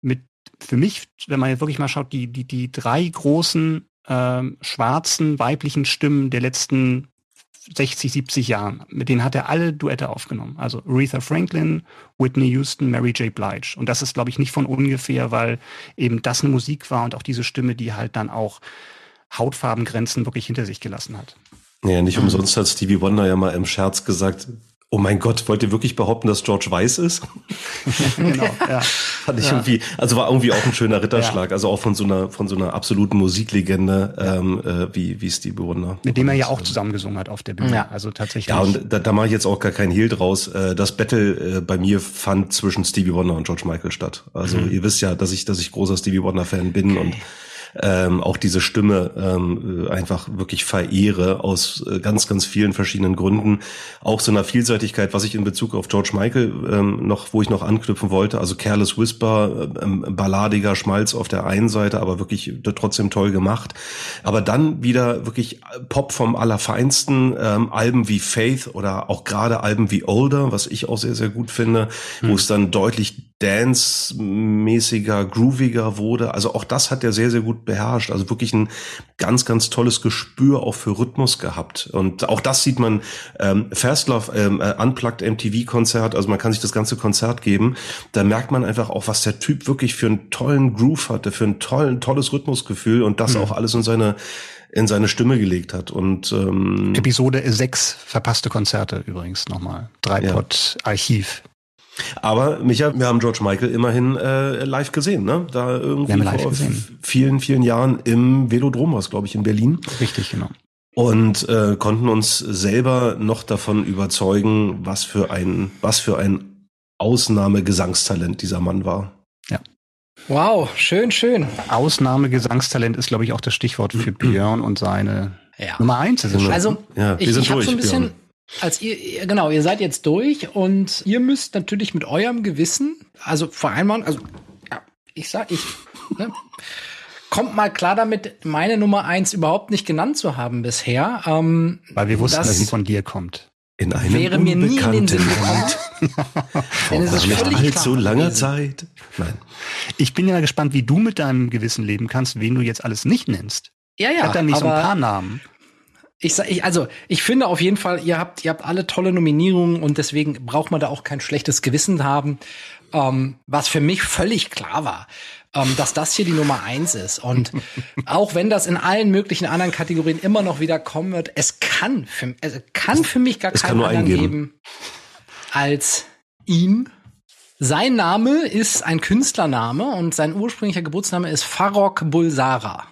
mit, für mich, wenn man jetzt wirklich mal schaut, die, die, die drei großen ähm, schwarzen weiblichen Stimmen der letzten 60, 70 Jahren, mit denen hat er alle Duette aufgenommen. Also Aretha Franklin, Whitney Houston, Mary J. Blige. Und das ist, glaube ich, nicht von ungefähr, weil eben das eine Musik war und auch diese Stimme, die halt dann auch Hautfarbengrenzen wirklich hinter sich gelassen hat. Ja, nicht umsonst hat Stevie Wonder ja mal im Scherz gesagt, Oh mein Gott, wollt ihr wirklich behaupten, dass George weiß ist? genau, ja. Fand ich ja. irgendwie, also war irgendwie auch ein schöner Ritterschlag, ja. also auch von so einer, von so einer absoluten Musiklegende, ähm, äh, wie, wie Stevie Wonder. Mit dem er ja auch zusammengesungen hat auf der Bühne. Ja. Also tatsächlich. Ja, und da, da mache ich jetzt auch gar keinen Hehl draus. Äh, das Battle äh, bei mir fand zwischen Stevie Wonder und George Michael statt. Also mhm. ihr wisst ja, dass ich, dass ich großer Stevie Wonder Fan bin okay. und ähm, auch diese Stimme ähm, äh, einfach wirklich verehre aus äh, ganz, ganz vielen verschiedenen Gründen. Auch so einer Vielseitigkeit, was ich in Bezug auf George Michael ähm, noch, wo ich noch anknüpfen wollte, also Careless Whisper, ähm, balladiger Schmalz auf der einen Seite, aber wirklich trotzdem toll gemacht. Aber dann wieder wirklich Pop vom Allerfeinsten, ähm, Alben wie Faith oder auch gerade Alben wie Older, was ich auch sehr, sehr gut finde, hm. wo es dann deutlich Dance-mäßiger, grooviger wurde. Also auch das hat er sehr, sehr gut beherrscht. Also wirklich ein ganz, ganz tolles Gespür auch für Rhythmus gehabt. Und auch das sieht man, ähm, Fast Love, ähm, äh, Unplugged MTV-Konzert, also man kann sich das ganze Konzert geben. Da merkt man einfach auch, was der Typ wirklich für einen tollen Groove hatte, für ein tollen, tolles Rhythmusgefühl und das mhm. auch alles in seine in seine Stimme gelegt hat. Und ähm, Episode 6 verpasste Konzerte übrigens nochmal. Dreipod ja. Archiv. Aber Micha, wir haben George Michael immerhin äh, live gesehen, ne? Da irgendwie vor gesehen. vielen, vielen Jahren im Velodrom war glaube ich, in Berlin. Richtig, genau. Und äh, konnten uns selber noch davon überzeugen, was für ein, was für ein Ausnahmegesangstalent dieser Mann war. Ja. Wow, schön, schön. Ausnahmegesangstalent ist, glaube ich, auch das Stichwort für Björn und seine ja. Nummer eins. Ist also, ja, ich, ich habe so ein bisschen, Björn als ihr, genau, ihr seid jetzt durch und ihr müsst natürlich mit eurem Gewissen, also vereinbaren, also ja, ich sag, ich, ne, kommt mal klar damit, meine Nummer eins überhaupt nicht genannt zu haben bisher. Ähm, Weil wir wussten, dass sie von dir kommt. In einem wäre mir nie in den Sinn gekommen. Denn es ist völlig klar so langer Zeit. Nein. Ich bin ja gespannt, wie du mit deinem Gewissen leben kannst, wen du jetzt alles nicht nennst. Ja, ja. Hat dann nicht so ein paar Namen ich sag, ich, also ich finde auf jeden Fall, ihr habt, ihr habt alle tolle Nominierungen und deswegen braucht man da auch kein schlechtes Gewissen haben. Ähm, was für mich völlig klar war, ähm, dass das hier die Nummer eins ist. Und auch wenn das in allen möglichen anderen Kategorien immer noch wieder kommen wird, es kann für, es kann für mich gar es keinen anderen geben als ihn. Sein Name ist ein Künstlername und sein ursprünglicher Geburtsname ist Farrokh Bulsara.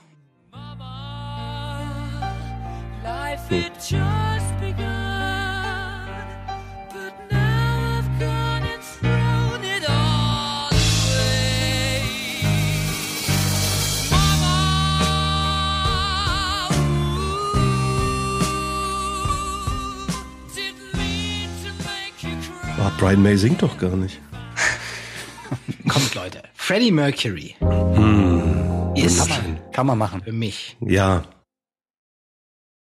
Ah, Brian May singt doch gar nicht. Kommt, Leute. Freddie Mercury. Hm, ist kann man machen. Für mich. Ja.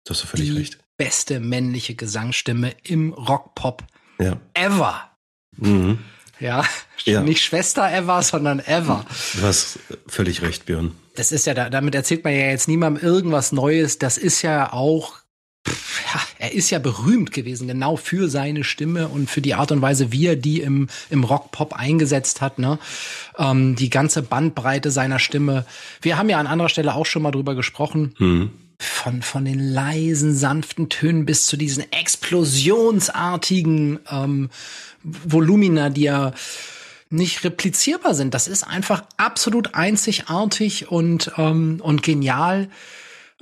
Das hast du völlig die recht. Beste männliche Gesangsstimme im Rock-Pop ja. ever. Mhm. Ja, ja, nicht Schwester ever, sondern ever. Du hast völlig recht, Björn. Das ist ja, damit erzählt man ja jetzt niemandem irgendwas Neues. Das ist ja auch, ja, er ist ja berühmt gewesen, genau für seine Stimme und für die Art und Weise, wie er die im, im Rock-Pop eingesetzt hat, ne? Ähm, die ganze Bandbreite seiner Stimme. Wir haben ja an anderer Stelle auch schon mal drüber gesprochen. Mhm von, von den leisen, sanften Tönen bis zu diesen explosionsartigen ähm, Volumina, die ja nicht replizierbar sind. Das ist einfach absolut einzigartig und, ähm, und genial.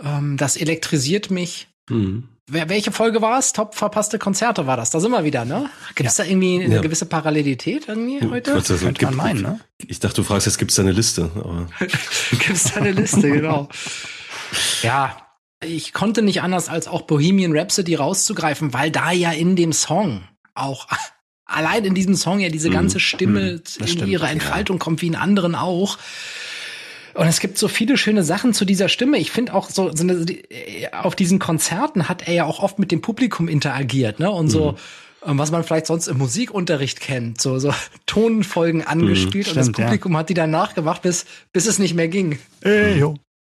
Ähm, das elektrisiert mich. Mhm. Welche Folge war es? Top verpasste Konzerte war das. Da sind wir wieder, ne? Gibt es ja. da irgendwie eine ja. gewisse Parallelität irgendwie heute? Also, gibt, meinen, ne? Ich dachte, du fragst, jetzt gibt es da eine Liste. gibt es da eine Liste, genau. Ja, ich konnte nicht anders als auch Bohemian Rhapsody rauszugreifen, weil da ja in dem Song auch allein in diesem Song ja diese mhm. ganze Stimme mm, in stimmt, ihrer Entfaltung ja. kommt, wie in anderen auch. Und es gibt so viele schöne Sachen zu dieser Stimme. Ich finde auch so, so eine, auf diesen Konzerten hat er ja auch oft mit dem Publikum interagiert, ne? Und so, mhm. was man vielleicht sonst im Musikunterricht kennt, so, so Tonfolgen angespielt mhm, stimmt, und das Publikum ja. hat die dann nachgemacht, bis, bis es nicht mehr ging. Ey, jo.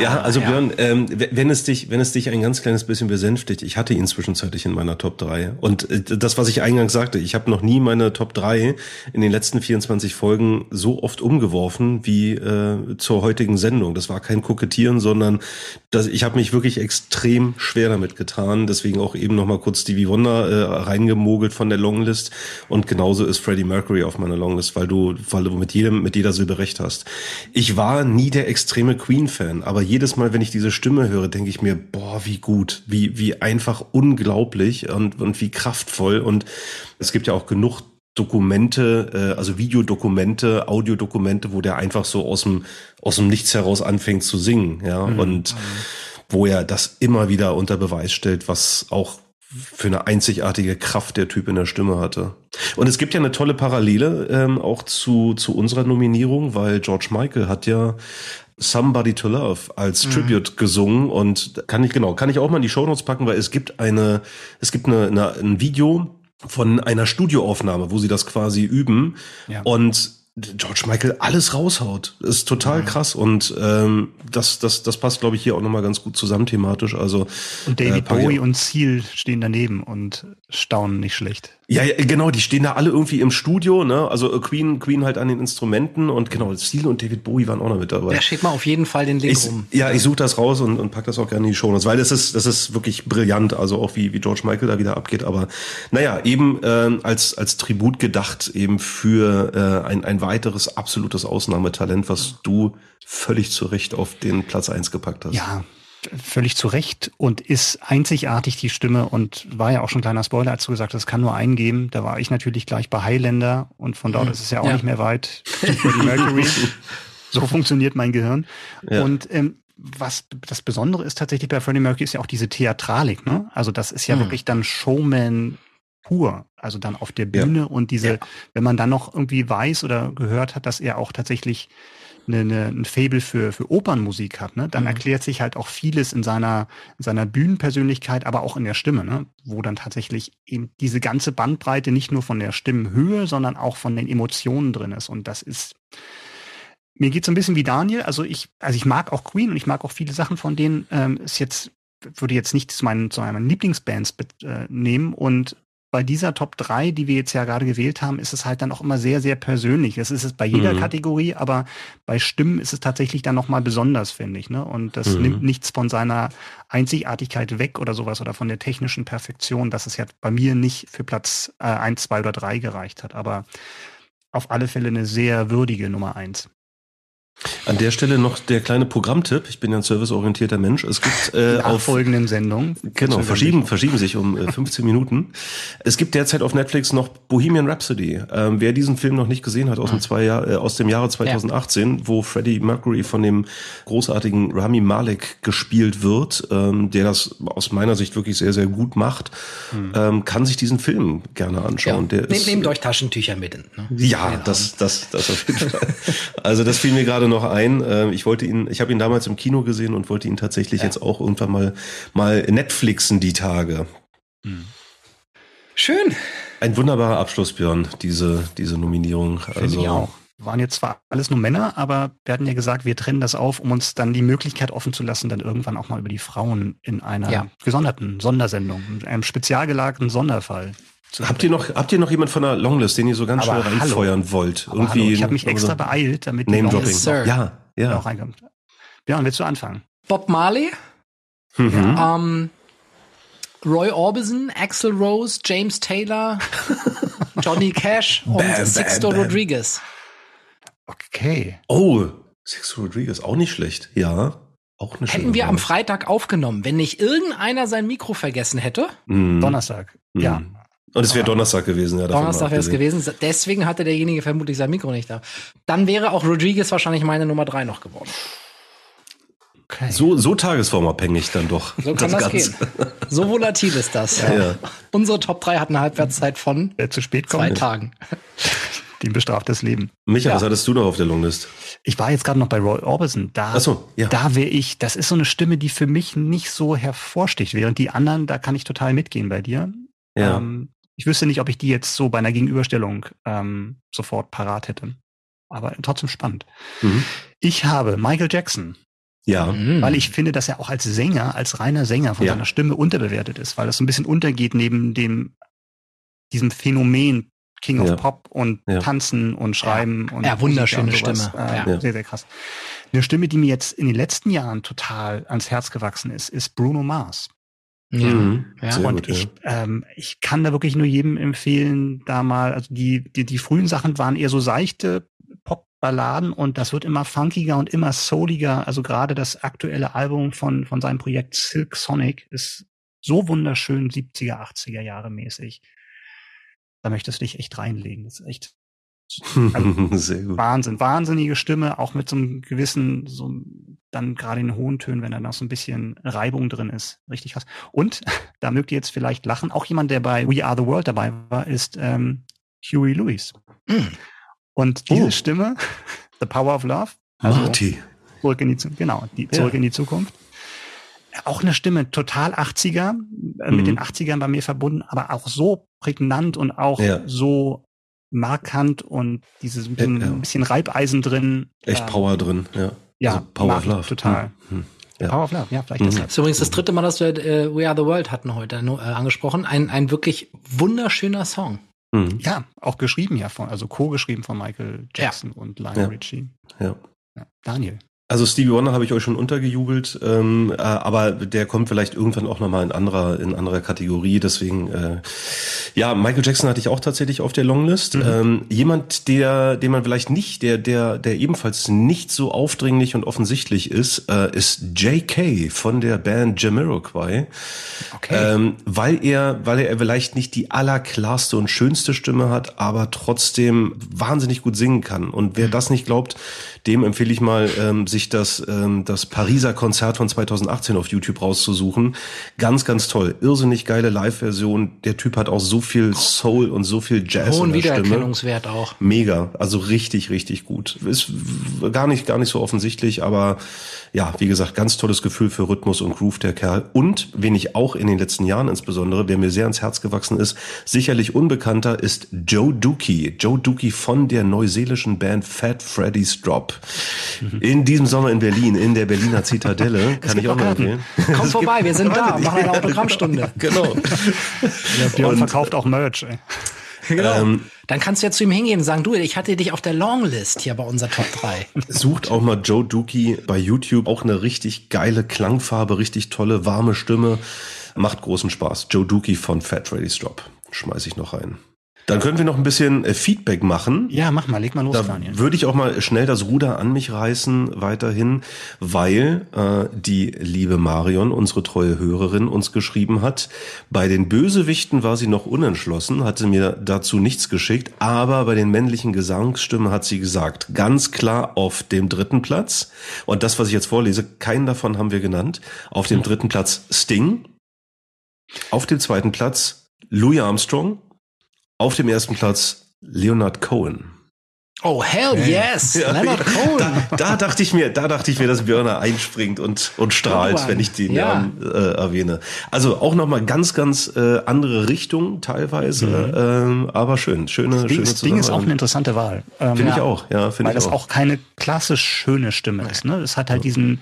Ja, ah, also ja. Björn, ähm, wenn es dich, wenn es dich ein ganz kleines bisschen besänftigt, ich hatte ihn zwischenzeitlich in meiner Top 3. Und äh, das, was ich eingangs sagte, ich habe noch nie meine Top 3 in den letzten 24 Folgen so oft umgeworfen wie äh, zur heutigen Sendung. Das war kein Kokettieren, sondern das, ich habe mich wirklich extrem schwer damit getan. Deswegen auch eben noch mal kurz Stevie Wonder äh, reingemogelt von der Longlist. Und genauso ist Freddie Mercury auf meiner Longlist, weil du, weil du mit jedem, mit jeder Silbe recht hast. Ich war nie der extreme Queen-Fan, aber jedes Mal, wenn ich diese Stimme höre, denke ich mir, boah, wie gut, wie, wie einfach unglaublich und, und wie kraftvoll. Und es gibt ja auch genug Dokumente, äh, also Videodokumente, Audiodokumente, wo der einfach so aus dem, aus dem Nichts heraus anfängt zu singen, ja, mhm. und wo er das immer wieder unter Beweis stellt, was auch für eine einzigartige Kraft der Typ in der Stimme hatte. Und es gibt ja eine tolle Parallele ähm, auch zu, zu unserer Nominierung, weil George Michael hat ja Somebody to Love als mhm. Tribute gesungen und kann ich genau kann ich auch mal in die Show Notes packen, weil es gibt eine es gibt eine, eine ein Video von einer Studioaufnahme, wo sie das quasi üben ja. und George Michael alles raushaut. Ist total mhm. krass und ähm, das, das, das passt, glaube ich, hier auch nochmal ganz gut zusammen thematisch. Also Und David äh, Bowie und Seal stehen daneben und staunen nicht schlecht. Ja, ja, genau, die stehen da alle irgendwie im Studio, ne? Also äh, Queen, Queen halt an den Instrumenten und genau, Seal und David Bowie waren auch noch mit dabei. Da steht mal auf jeden Fall den Link ich, rum. Ja, ich suche das raus und, und pack das auch gerne in die Show weil das ist, das ist wirklich brillant, also auch wie, wie George Michael da wieder abgeht. Aber naja, eben äh, als, als Tribut gedacht, eben für äh, ein, ein weiteres absolutes Ausnahmetalent, was du völlig zu Recht auf den Platz eins gepackt hast. Ja, völlig zu Recht und ist einzigartig die Stimme und war ja auch schon ein kleiner Spoiler, als du gesagt hast, es kann nur einen geben. Da war ich natürlich gleich bei Highlander und von dort mhm. ist es ja auch ja. nicht mehr weit Mercury. so funktioniert mein Gehirn. Ja. Und ähm, was das Besondere ist tatsächlich bei Freddie Mercury ist ja auch diese Theatralik. Ne? Also das ist ja mhm. wirklich dann Showman pur. Also dann auf der Bühne ja. und diese, wenn man dann noch irgendwie weiß oder gehört hat, dass er auch tatsächlich eine, eine, ein Fable für, für Opernmusik hat, ne, dann mhm. erklärt sich halt auch vieles in seiner, in seiner Bühnenpersönlichkeit, aber auch in der Stimme, ne, wo dann tatsächlich eben diese ganze Bandbreite nicht nur von der Stimmenhöhe, sondern auch von den Emotionen drin ist. Und das ist, mir geht so ein bisschen wie Daniel. Also ich, also ich mag auch Queen und ich mag auch viele Sachen von denen. Ähm, ist jetzt würde jetzt nicht zu meinen, zu meinen Lieblingsbands äh, nehmen und bei dieser Top 3, die wir jetzt ja gerade gewählt haben, ist es halt dann auch immer sehr, sehr persönlich. Das ist es bei jeder mhm. Kategorie, aber bei Stimmen ist es tatsächlich dann nochmal besonders, finde ich. Ne? Und das mhm. nimmt nichts von seiner Einzigartigkeit weg oder sowas oder von der technischen Perfektion, dass es ja bei mir nicht für Platz äh, 1, 2 oder 3 gereicht hat. Aber auf alle Fälle eine sehr würdige Nummer 1. An der Stelle noch der kleine Programmtipp. Ich bin ja ein serviceorientierter Mensch. Es gibt äh, auf folgenden Sendungen. Genau, verschieben, verschieben sich um äh, 15 Minuten. Es gibt derzeit auf Netflix noch Bohemian Rhapsody. Ähm, wer diesen Film noch nicht gesehen hat aus dem, zwei Jahr, äh, aus dem Jahre 2018, ja. wo Freddie Mercury von dem großartigen Rami Malek gespielt wird, ähm, der das aus meiner Sicht wirklich sehr, sehr gut macht, hm. ähm, kann sich diesen Film gerne anschauen. Ja. Der Nehm, ist, nehmt euch Taschentücher mit. Ne? Ja, das, das, das auf jeden Fall. Also das fiel mir gerade noch ein. Ähm, ich wollte ihn, ich habe ihn damals im Kino gesehen und wollte ihn tatsächlich ja. jetzt auch irgendwann mal mal Netflixen die Tage. Hm. Schön. Ein wunderbarer Abschluss, Björn, diese diese Nominierung. Finde also ich auch. Waren jetzt zwar alles nur Männer, aber wir hatten ja gesagt, wir trennen das auf, um uns dann die Möglichkeit offen zu lassen, dann irgendwann auch mal über die Frauen in einer ja. gesonderten Sondersendung, in einem spezial gelagerten Sonderfall Habt ihr noch, habt ihr noch jemand von der Longlist, den ihr so ganz aber schnell reinfeuern hallo. wollt? Aber Irgendwie hallo, ich habe mich extra beeilt, damit Name Dropping. Yes, ja, ja. Auch reinkommt. Björn, willst du anfangen? Bob Marley, mhm. ähm, Roy Orbison, Axel Rose, James Taylor, Johnny Cash und bam, Sixto bam, bam. Rodriguez. Okay. Oh, Sixto Rodriguez, auch nicht schlecht. Ja. Auch eine Hätten wir am Freitag aufgenommen, wenn nicht irgendeiner sein Mikro vergessen hätte? Mm. Donnerstag. Mm. Ja. Und es wäre Donnerstag gewesen, ja. Donnerstag wäre es gewesen. Deswegen hatte derjenige vermutlich sein Mikro nicht da. Dann wäre auch Rodriguez wahrscheinlich meine Nummer drei noch geworden. Okay. So, so tagesformabhängig dann doch. So kann das, das gehen. So volatil ist das. Ja. Ja. Unsere Top 3 hat eine Halbwertszeit von Wer zu spät kommt. zwei Tagen. Den bestraft das Leben. Micha, Ja. was hattest du noch auf der Longlist? Ich war jetzt gerade noch bei Roy Orbison. Da, so, ja. da wäre ich, das ist so eine Stimme, die für mich nicht so hervorsticht, während die anderen, da kann ich total mitgehen bei dir. Ja. Ähm, ich wüsste nicht, ob ich die jetzt so bei einer Gegenüberstellung ähm, sofort parat hätte. Aber trotzdem spannend. Mhm. Ich habe Michael Jackson, Ja. Mhm. weil ich finde, dass er auch als Sänger, als reiner Sänger von Ja. seiner Stimme unterbewertet ist, weil das so ein bisschen untergeht neben dem diesem Phänomen King of Ja. Pop und Ja. Tanzen und Schreiben und Ja, wunderschöne und. Stimme. Äh, Ja. Sehr, sehr krass. Eine Stimme, die mir jetzt in den letzten Jahren total ans Herz gewachsen ist, ist Bruno Mars. Ja. Mhm. Ja. Und gut, ich, ja. ähm, ich kann da wirklich nur jedem empfehlen, da mal, also die, die, die frühen Sachen waren eher so seichte Popballaden und das wird immer funkiger und immer souliger. Also gerade das aktuelle Album von, von seinem Projekt Silk Sonic ist so wunderschön 70er, 80er Jahre mäßig. Da möchtest du dich echt reinlegen. Das ist echt Sehr gut. Wahnsinn, wahnsinnige Stimme, auch mit so einem gewissen, so dann gerade in hohen Tönen, wenn da noch so ein bisschen Reibung drin ist. Richtig krass. Und da mögt ihr jetzt vielleicht lachen. Auch jemand, der bei We Are the World dabei war, ist ähm, Huey Lewis. Mhm. Und diese Oh. Stimme, The Power of Love, also Marty. zurück in die Zu- genau, die Ja. zurück in die Zukunft. Auch eine Stimme total 80er, äh, Mhm. mit den 80ern bei mir verbunden, aber auch so prägnant und auch Ja. so markant und dieses bisschen, Ja, ja. bisschen Reibeisen drin. Echt Ähm, Power drin, ja. Ja, Also Power of Love. total. Hm, Ja. Power of Love, ja, vielleicht Mhm. deshalb. Das ist übrigens das dritte Mal, dass wir äh, We Are the World hatten heute äh, angesprochen. Ein, ein wirklich wunderschöner Song. hm, hm. Ja, auch geschrieben ja von, also co-geschrieben von Michael Jackson und Lionel Ja. Richie. Ja. Ja. Daniel. Also Stevie Wonder habe ich euch schon untergejubelt, ähm, äh, aber der kommt vielleicht irgendwann auch nochmal in anderer in anderer Kategorie. Deswegen, äh, ja, Michael Jackson hatte ich auch tatsächlich auf der Longlist. Mhm. Ähm, jemand, der, den man vielleicht nicht, der, der, der ebenfalls nicht so aufdringlich und offensichtlich ist, äh, ist J.K. von der Band Jamiroquai. Okay. Ähm, weil er, weil er vielleicht nicht die allerklarste und schönste Stimme hat, aber trotzdem wahnsinnig gut singen kann. Und wer das nicht glaubt, dem empfehle ich mal, ähm, sich das, ähm, das Pariser Konzert von 2018 auf YouTube rauszusuchen. Ganz, ganz toll. Irrsinnig geile Live-Version. Der Typ hat auch so viel Soul und so viel Jazz Hohen in der Stimme. Wiedererkennungswert auch. Mega, also richtig, richtig gut. Ist gar nicht, gar nicht so offensichtlich, aber ja, wie gesagt, ganz tolles Gefühl für Rhythmus und Groove der Kerl. Und wen ich auch in den letzten Jahren insbesondere, wer mir sehr ans Herz gewachsen ist, sicherlich unbekannter, ist Joe Dookie. Joe Dookie von der neuseelischen Band Fat Freddy's Drop. In diesem Sommer in Berlin, in der Berliner Zitadelle, kann ich auch noch empfehlen. Komm vorbei, wir sind da, machen eine Autogrammstunde. Genau. Ja, Björn und- verkauft auch Merch, ey. Genau. Ähm, Dann kannst du ja zu ihm hingehen und sagen, du, ich hatte dich auf der Longlist hier bei unserer Top 3. Sucht auch mal Joe Dookie bei YouTube. Auch eine richtig geile Klangfarbe, richtig tolle, warme Stimme. Macht großen Spaß. Joe Dookie von Fat Freddy's Drop. Schmeiß ich noch rein. Dann können wir noch ein bisschen äh, Feedback machen. Ja, mach mal, leg mal los, Da Daniel. würde ich auch mal schnell das Ruder an mich reißen weiterhin, weil äh, die liebe Marion, unsere treue Hörerin, uns geschrieben hat, bei den Bösewichten war sie noch unentschlossen, hatte mir dazu nichts geschickt, aber bei den männlichen Gesangsstimmen hat sie gesagt, ganz klar auf dem dritten Platz, und das, was ich jetzt vorlese, keinen davon haben wir genannt, auf dem dritten Platz Sting, auf dem zweiten Platz Louis Armstrong, auf dem ersten Platz Leonard Cohen. Oh, hell yes! Ja, Leonard Cohen. Da, da dachte ich mir, da dachte ich mir, dass Björner einspringt und und strahlt, Oh wenn ich den Ja. Namen äh, erwähne. Also auch noch mal ganz ganz äh, andere Richtung teilweise, ähm, aber schön, schöne Ding, schöne ist- Ding ist auch eine interessante Wahl. Ähm, Finde ich ja. auch, ja, finde weil ich das auch keine klassisch schöne Stimme ist. Ne? Es hat halt diesen,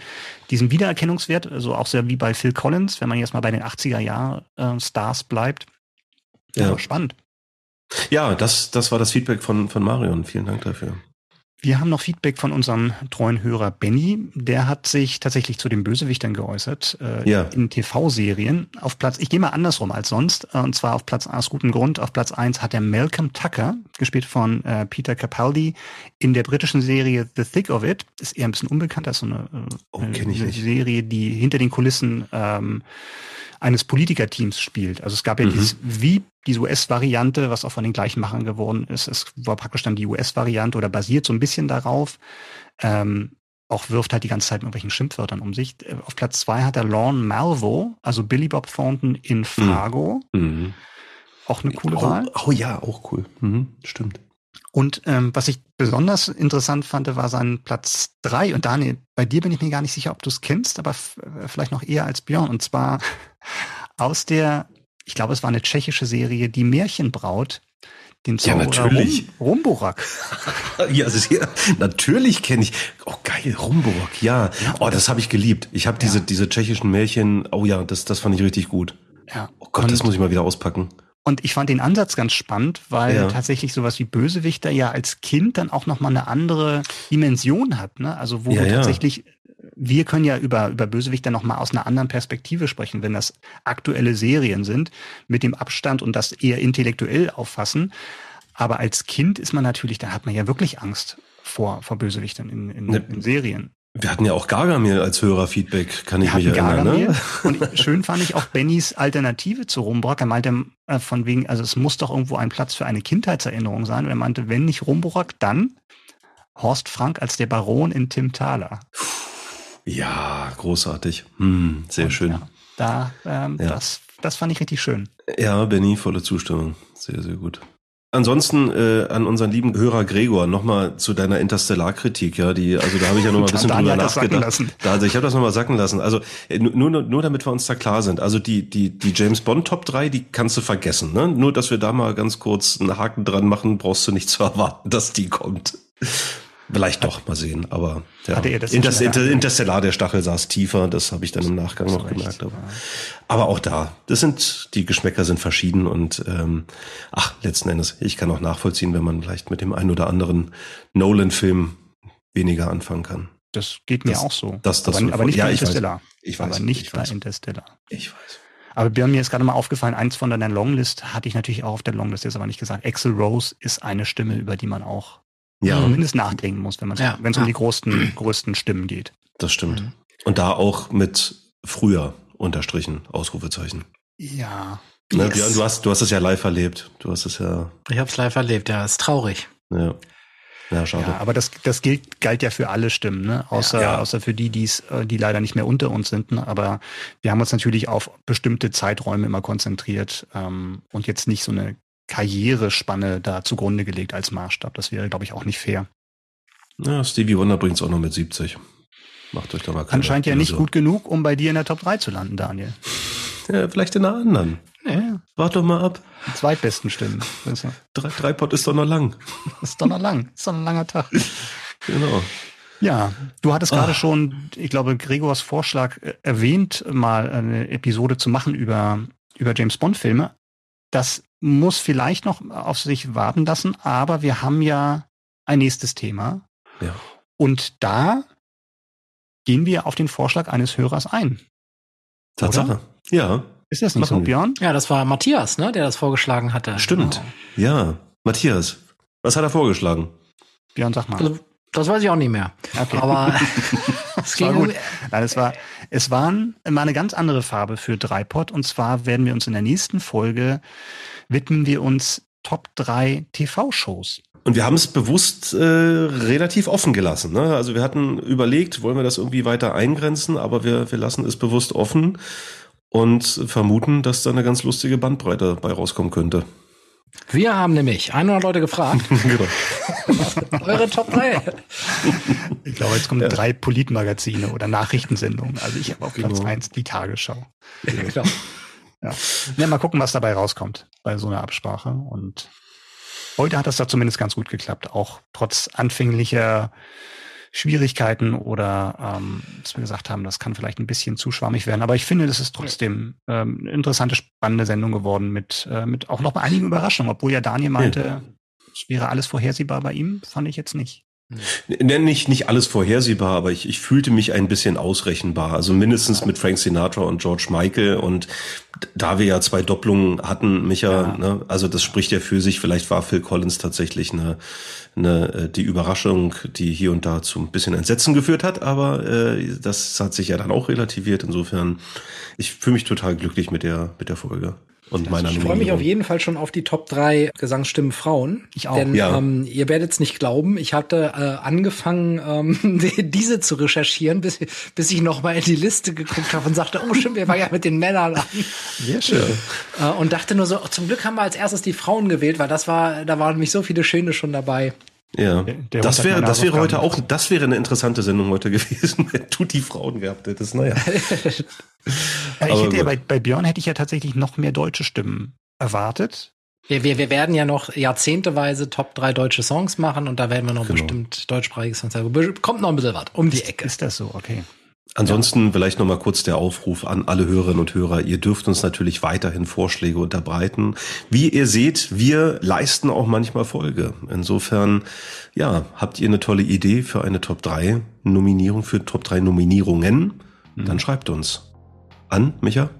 diesen Wiedererkennungswert, also auch sehr wie bei Phil Collins, wenn man jetzt mal bei den 80er Jahr äh, Stars bleibt. Ja, Ja. spannend. Ja, das das war das Feedback von von Marion. Vielen Dank dafür. Wir haben noch Feedback von unserem treuen Hörer Benny. Der hat sich tatsächlich zu den Bösewichtern geäußert äh, Ja. in TV-Serien. Auf Platz, ich gehe mal andersrum als sonst, äh, und zwar auf Platz aus gutem Grund. Auf Platz eins hat er Malcolm Tucker, gespielt von äh, Peter Capaldi, in der britischen Serie The Thick of It. Ist eher ein bisschen unbekannt, das ist so eine, äh, Oh, eine. Serie, die hinter den Kulissen ähm, eines Politikerteams spielt. Also es gab ja Mhm. dieses wie diese US-Variante, was auch von den gleichen Machern geworden ist. Es war praktisch dann die US-Variante oder basiert so ein bisschen darauf. Ähm, auch wirft halt die ganze Zeit mit irgendwelchen Schimpfwörtern um sich. Äh, Auf Platz zwei hat er Lorne Malvo, also Billy Bob Thornton in Fargo. Mhm. Auch eine coole Oh, Wahl. oh ja, auch cool. Mhm, stimmt. Und ähm, was ich besonders interessant fand, war sein Platz drei. Und Daniel, bei dir bin ich mir gar nicht sicher, ob du es kennst, aber äh, vielleicht noch eher als Björn. Und zwar aus der, ich glaube, es war eine tschechische Serie, Die Märchenbraut, den Zauberer ja, natürlich. Rum, Rumburak. ja, also, ja, natürlich kenne ich. Oh geil, Rumburak, ja. ja. Oh, das habe ich geliebt. Ich habe diese diese tschechischen Märchen. Oh ja, das das fand ich richtig gut. Ja. Oh Gott, und, das muss ich mal wieder auspacken. Und ich fand den Ansatz ganz spannend, weil ja. tatsächlich sowas wie Bösewichter ja als Kind dann auch noch mal eine andere Dimension hat. Ne? Also wo ja, wir tatsächlich, wir können ja über, über Bösewichter noch mal aus einer anderen Perspektive sprechen, wenn das aktuelle Serien sind, mit dem Abstand und das eher intellektuell auffassen. Aber als Kind ist man natürlich, da hat man ja wirklich Angst vor, vor Bösewichtern in, in, ne, in Serien. Wir hatten ja auch Gargamel als Hörerfeedback, kann ich mich erinnern. Ne? Und schön fand ich auch Bennys Alternative zu Rumborak. Er meinte äh, von wegen, also es muss doch irgendwo ein Platz für eine Kindheitserinnerung sein. Und er meinte, wenn nicht Rumborak, dann Horst Frank als der Baron in Tim Thaler. Ja, großartig. Hm, sehr Und, schön. Ja, da, ähm, ja. das, das fand ich richtig schön. Ja, Benny, volle Zustimmung. Sehr, sehr gut. Ansonsten äh, an unseren lieben Hörer Gregor nochmal zu deiner Interstellar-Kritik, ja, die, also da habe ich ja nochmal ein bisschen drüber nachgedacht. Da, also ich habe das nochmal sacken lassen. Also äh, nur, nur, nur damit wir uns da klar sind. Also die, die, die James Bond Top 3, die kannst du vergessen. Ne? Nur, dass wir da mal ganz kurz einen Haken dran machen, brauchst du nicht zu erwarten, dass die kommt. Vielleicht doch, mal sehen. Aber ja. Hatte das Inter Inter Interstellar, der Stachel saß tiefer, das habe ich dann im Nachgang noch gemerkt. Aber, aber auch da, das sind, die Geschmäcker sind verschieden und ähm, ach, letzten Endes, ich kann auch nachvollziehen, wenn man vielleicht mit dem einen oder anderen Nolan-Film weniger anfangen kann. Das geht mir das, auch so. Das, das aber, aber nicht ja, bei Interstellar. Weiß. Ich weiß. Aber nicht ich bei weiß. Interstellar. Ich weiß. Aber mir ist gerade mal aufgefallen, eins von deiner Longlist hatte ich natürlich auch auf der Longlist, jetzt aber nicht gesagt. Axel Rose ist eine Stimme, über die man auch ja. zumindest nachdenken muss, wenn man ja. wenn es um die größten, größten Stimmen geht. Das stimmt. Mhm. Und da auch mit früher unterstrichen, Ausrufezeichen. Ja. Ne, yes. Björn, du hast, du hast es ja live erlebt. Du hast es ja. Ich habe es live erlebt, ja, ist traurig. Ja. Ja, schade. Ja, aber das, das gilt, galt ja für alle Stimmen, ne? Außer, ja. außer für die, die's, äh, die leider nicht mehr unter uns sind. Ne? Aber wir haben uns natürlich auf bestimmte Zeiträume immer konzentriert ähm, und jetzt nicht so eine Karrierespanne da zugrunde gelegt als Maßstab. Das wäre, glaube ich, auch nicht fair. Ja, Stevie Wonder bringt es auch noch mit 70. Macht euch da mal keine Anscheinend ja nicht gut genug, um bei dir in der Top 3 zu landen, Daniel. Ja, vielleicht in einer anderen. Ja. Wart doch mal ab. Die zweitbesten Stimmen. Drei, drei Pot ist doch noch lang. ist doch noch lang. Ist doch ein langer Tag. Genau. Ja, du hattest gerade ah. schon, ich glaube, Gregors Vorschlag äh, erwähnt, mal eine Episode zu machen über, über James Bond Filme. Das muss vielleicht noch auf sich warten lassen, aber wir haben ja ein nächstes Thema. Ja. Und da gehen wir auf den Vorschlag eines Hörers ein. Tatsache. Oder? Ja. Ist das nicht so, Björn? Ja, das war Matthias, ne, der das vorgeschlagen hatte. Stimmt. Genau. Ja. Matthias, was hat er vorgeschlagen? Björn, sag mal. Also, das weiß ich auch nicht mehr. Okay. Aber es war gut. Nein, es war, es waren mal eine ganz andere Farbe für Dreipod. Und zwar werden wir uns in der nächsten Folge widmen wir uns Top 3 TV-Shows. Und wir haben es bewusst äh, relativ offen gelassen. Ne? Also wir hatten überlegt, wollen wir das irgendwie weiter eingrenzen, aber wir, wir lassen es bewusst offen und vermuten, dass da eine ganz lustige Bandbreite bei rauskommen könnte. Wir haben nämlich 100 Leute gefragt. genau. Eure Top 3. Ich glaube, jetzt kommen ja. drei Politmagazine oder Nachrichtensendungen. Also ich habe auf Platz genau. 1 die Tagesschau. Genau. Ja. ja, mal gucken, was dabei rauskommt bei so einer Absprache. Und heute hat das da zumindest ganz gut geklappt, auch trotz anfänglicher Schwierigkeiten oder ähm, dass wir gesagt haben, das kann vielleicht ein bisschen zu schwammig werden. Aber ich finde, das ist trotzdem ähm, eine interessante, spannende Sendung geworden mit, äh, mit auch noch einigen Überraschungen, obwohl ja Daniel meinte, ja. es wäre alles vorhersehbar bei ihm, fand ich jetzt nicht. Nenn nicht, nicht alles vorhersehbar, aber ich, ich fühlte mich ein bisschen ausrechenbar. Also mindestens mit Frank Sinatra und George Michael. Und da wir ja zwei Doppelungen hatten, Micha, ja. ne, also das spricht ja für sich. Vielleicht war Phil Collins tatsächlich eine, eine, äh, die Überraschung, die hier und da zu ein bisschen Entsetzen geführt hat. Aber äh, das hat sich ja dann auch relativiert. Insofern, ich fühle mich total glücklich mit der, mit der Folge. Und meiner Ich freue mich auf jeden Fall schon auf die Top 3 Gesangsstimmen Frauen. Ich auch. Denn Ja. ähm, ihr werdet es nicht glauben, ich hatte äh, angefangen, ähm, diese zu recherchieren, bis, bis ich noch mal in die Liste geguckt habe und sagte, oh stimmt, wir waren ja mit den Männern an. Sehr schön. Äh, und dachte nur so, oh, zum Glück haben wir als erstes die Frauen gewählt, weil das war, da waren nämlich so viele schöne schon dabei. Ja, Der- der das wäre, das wäre heute auch, das wäre eine interessante Sendung heute gewesen, wenn du die Frauen gehabt hättest. Naja. Äh, ich Aber hätte ja bei, bei Björn hätte ich ja tatsächlich noch mehr deutsche Stimmen erwartet. Wir, wir, wir werden ja noch jahrzehnteweise Top 3 deutsche Songs machen und da werden wir noch Genau. bestimmt deutschsprachige Songs haben. Kommt noch ein bisschen was um die Ecke. Ist das so? Okay. Ansonsten vielleicht noch mal kurz der Aufruf an alle Hörerinnen und Hörer. Ihr dürft uns natürlich weiterhin Vorschläge unterbreiten. Wie ihr seht, wir leisten auch manchmal Folge. Insofern, ja, habt ihr eine tolle Idee für eine Top 3 Nominierung, für Top 3 Nominierungen? Dann schreibt uns. An, Micha?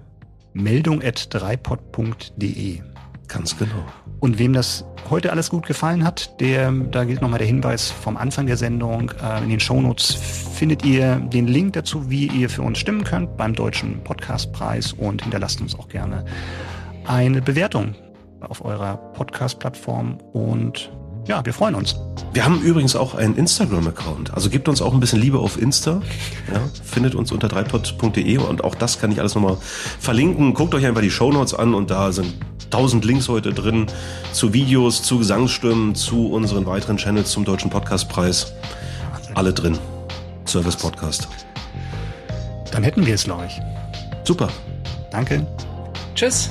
Meldung at dreipod.de. Ganz genau. Und wem das heute alles gut gefallen hat, der, da gilt nochmal der Hinweis vom Anfang der Sendung. Äh, in den Shownotes findet ihr den Link dazu, wie ihr für uns stimmen könnt beim Deutschen Podcastpreis und hinterlasst uns auch gerne eine Bewertung auf eurer Podcast-Plattform und ja, wir freuen uns. Wir haben übrigens auch einen Instagram-Account. Also gebt uns auch ein bisschen Liebe auf Insta. Ja, findet uns unter dreipod.de und auch das kann ich alles nochmal verlinken. Guckt euch einfach die Shownotes an und da sind tausend Links heute drin zu Videos, zu Gesangsstimmen, zu unseren weiteren Channels zum Deutschen Podcastpreis. Alle drin. Service Podcast. Dann hätten wir es, glaube ich. Super. Danke. Tschüss.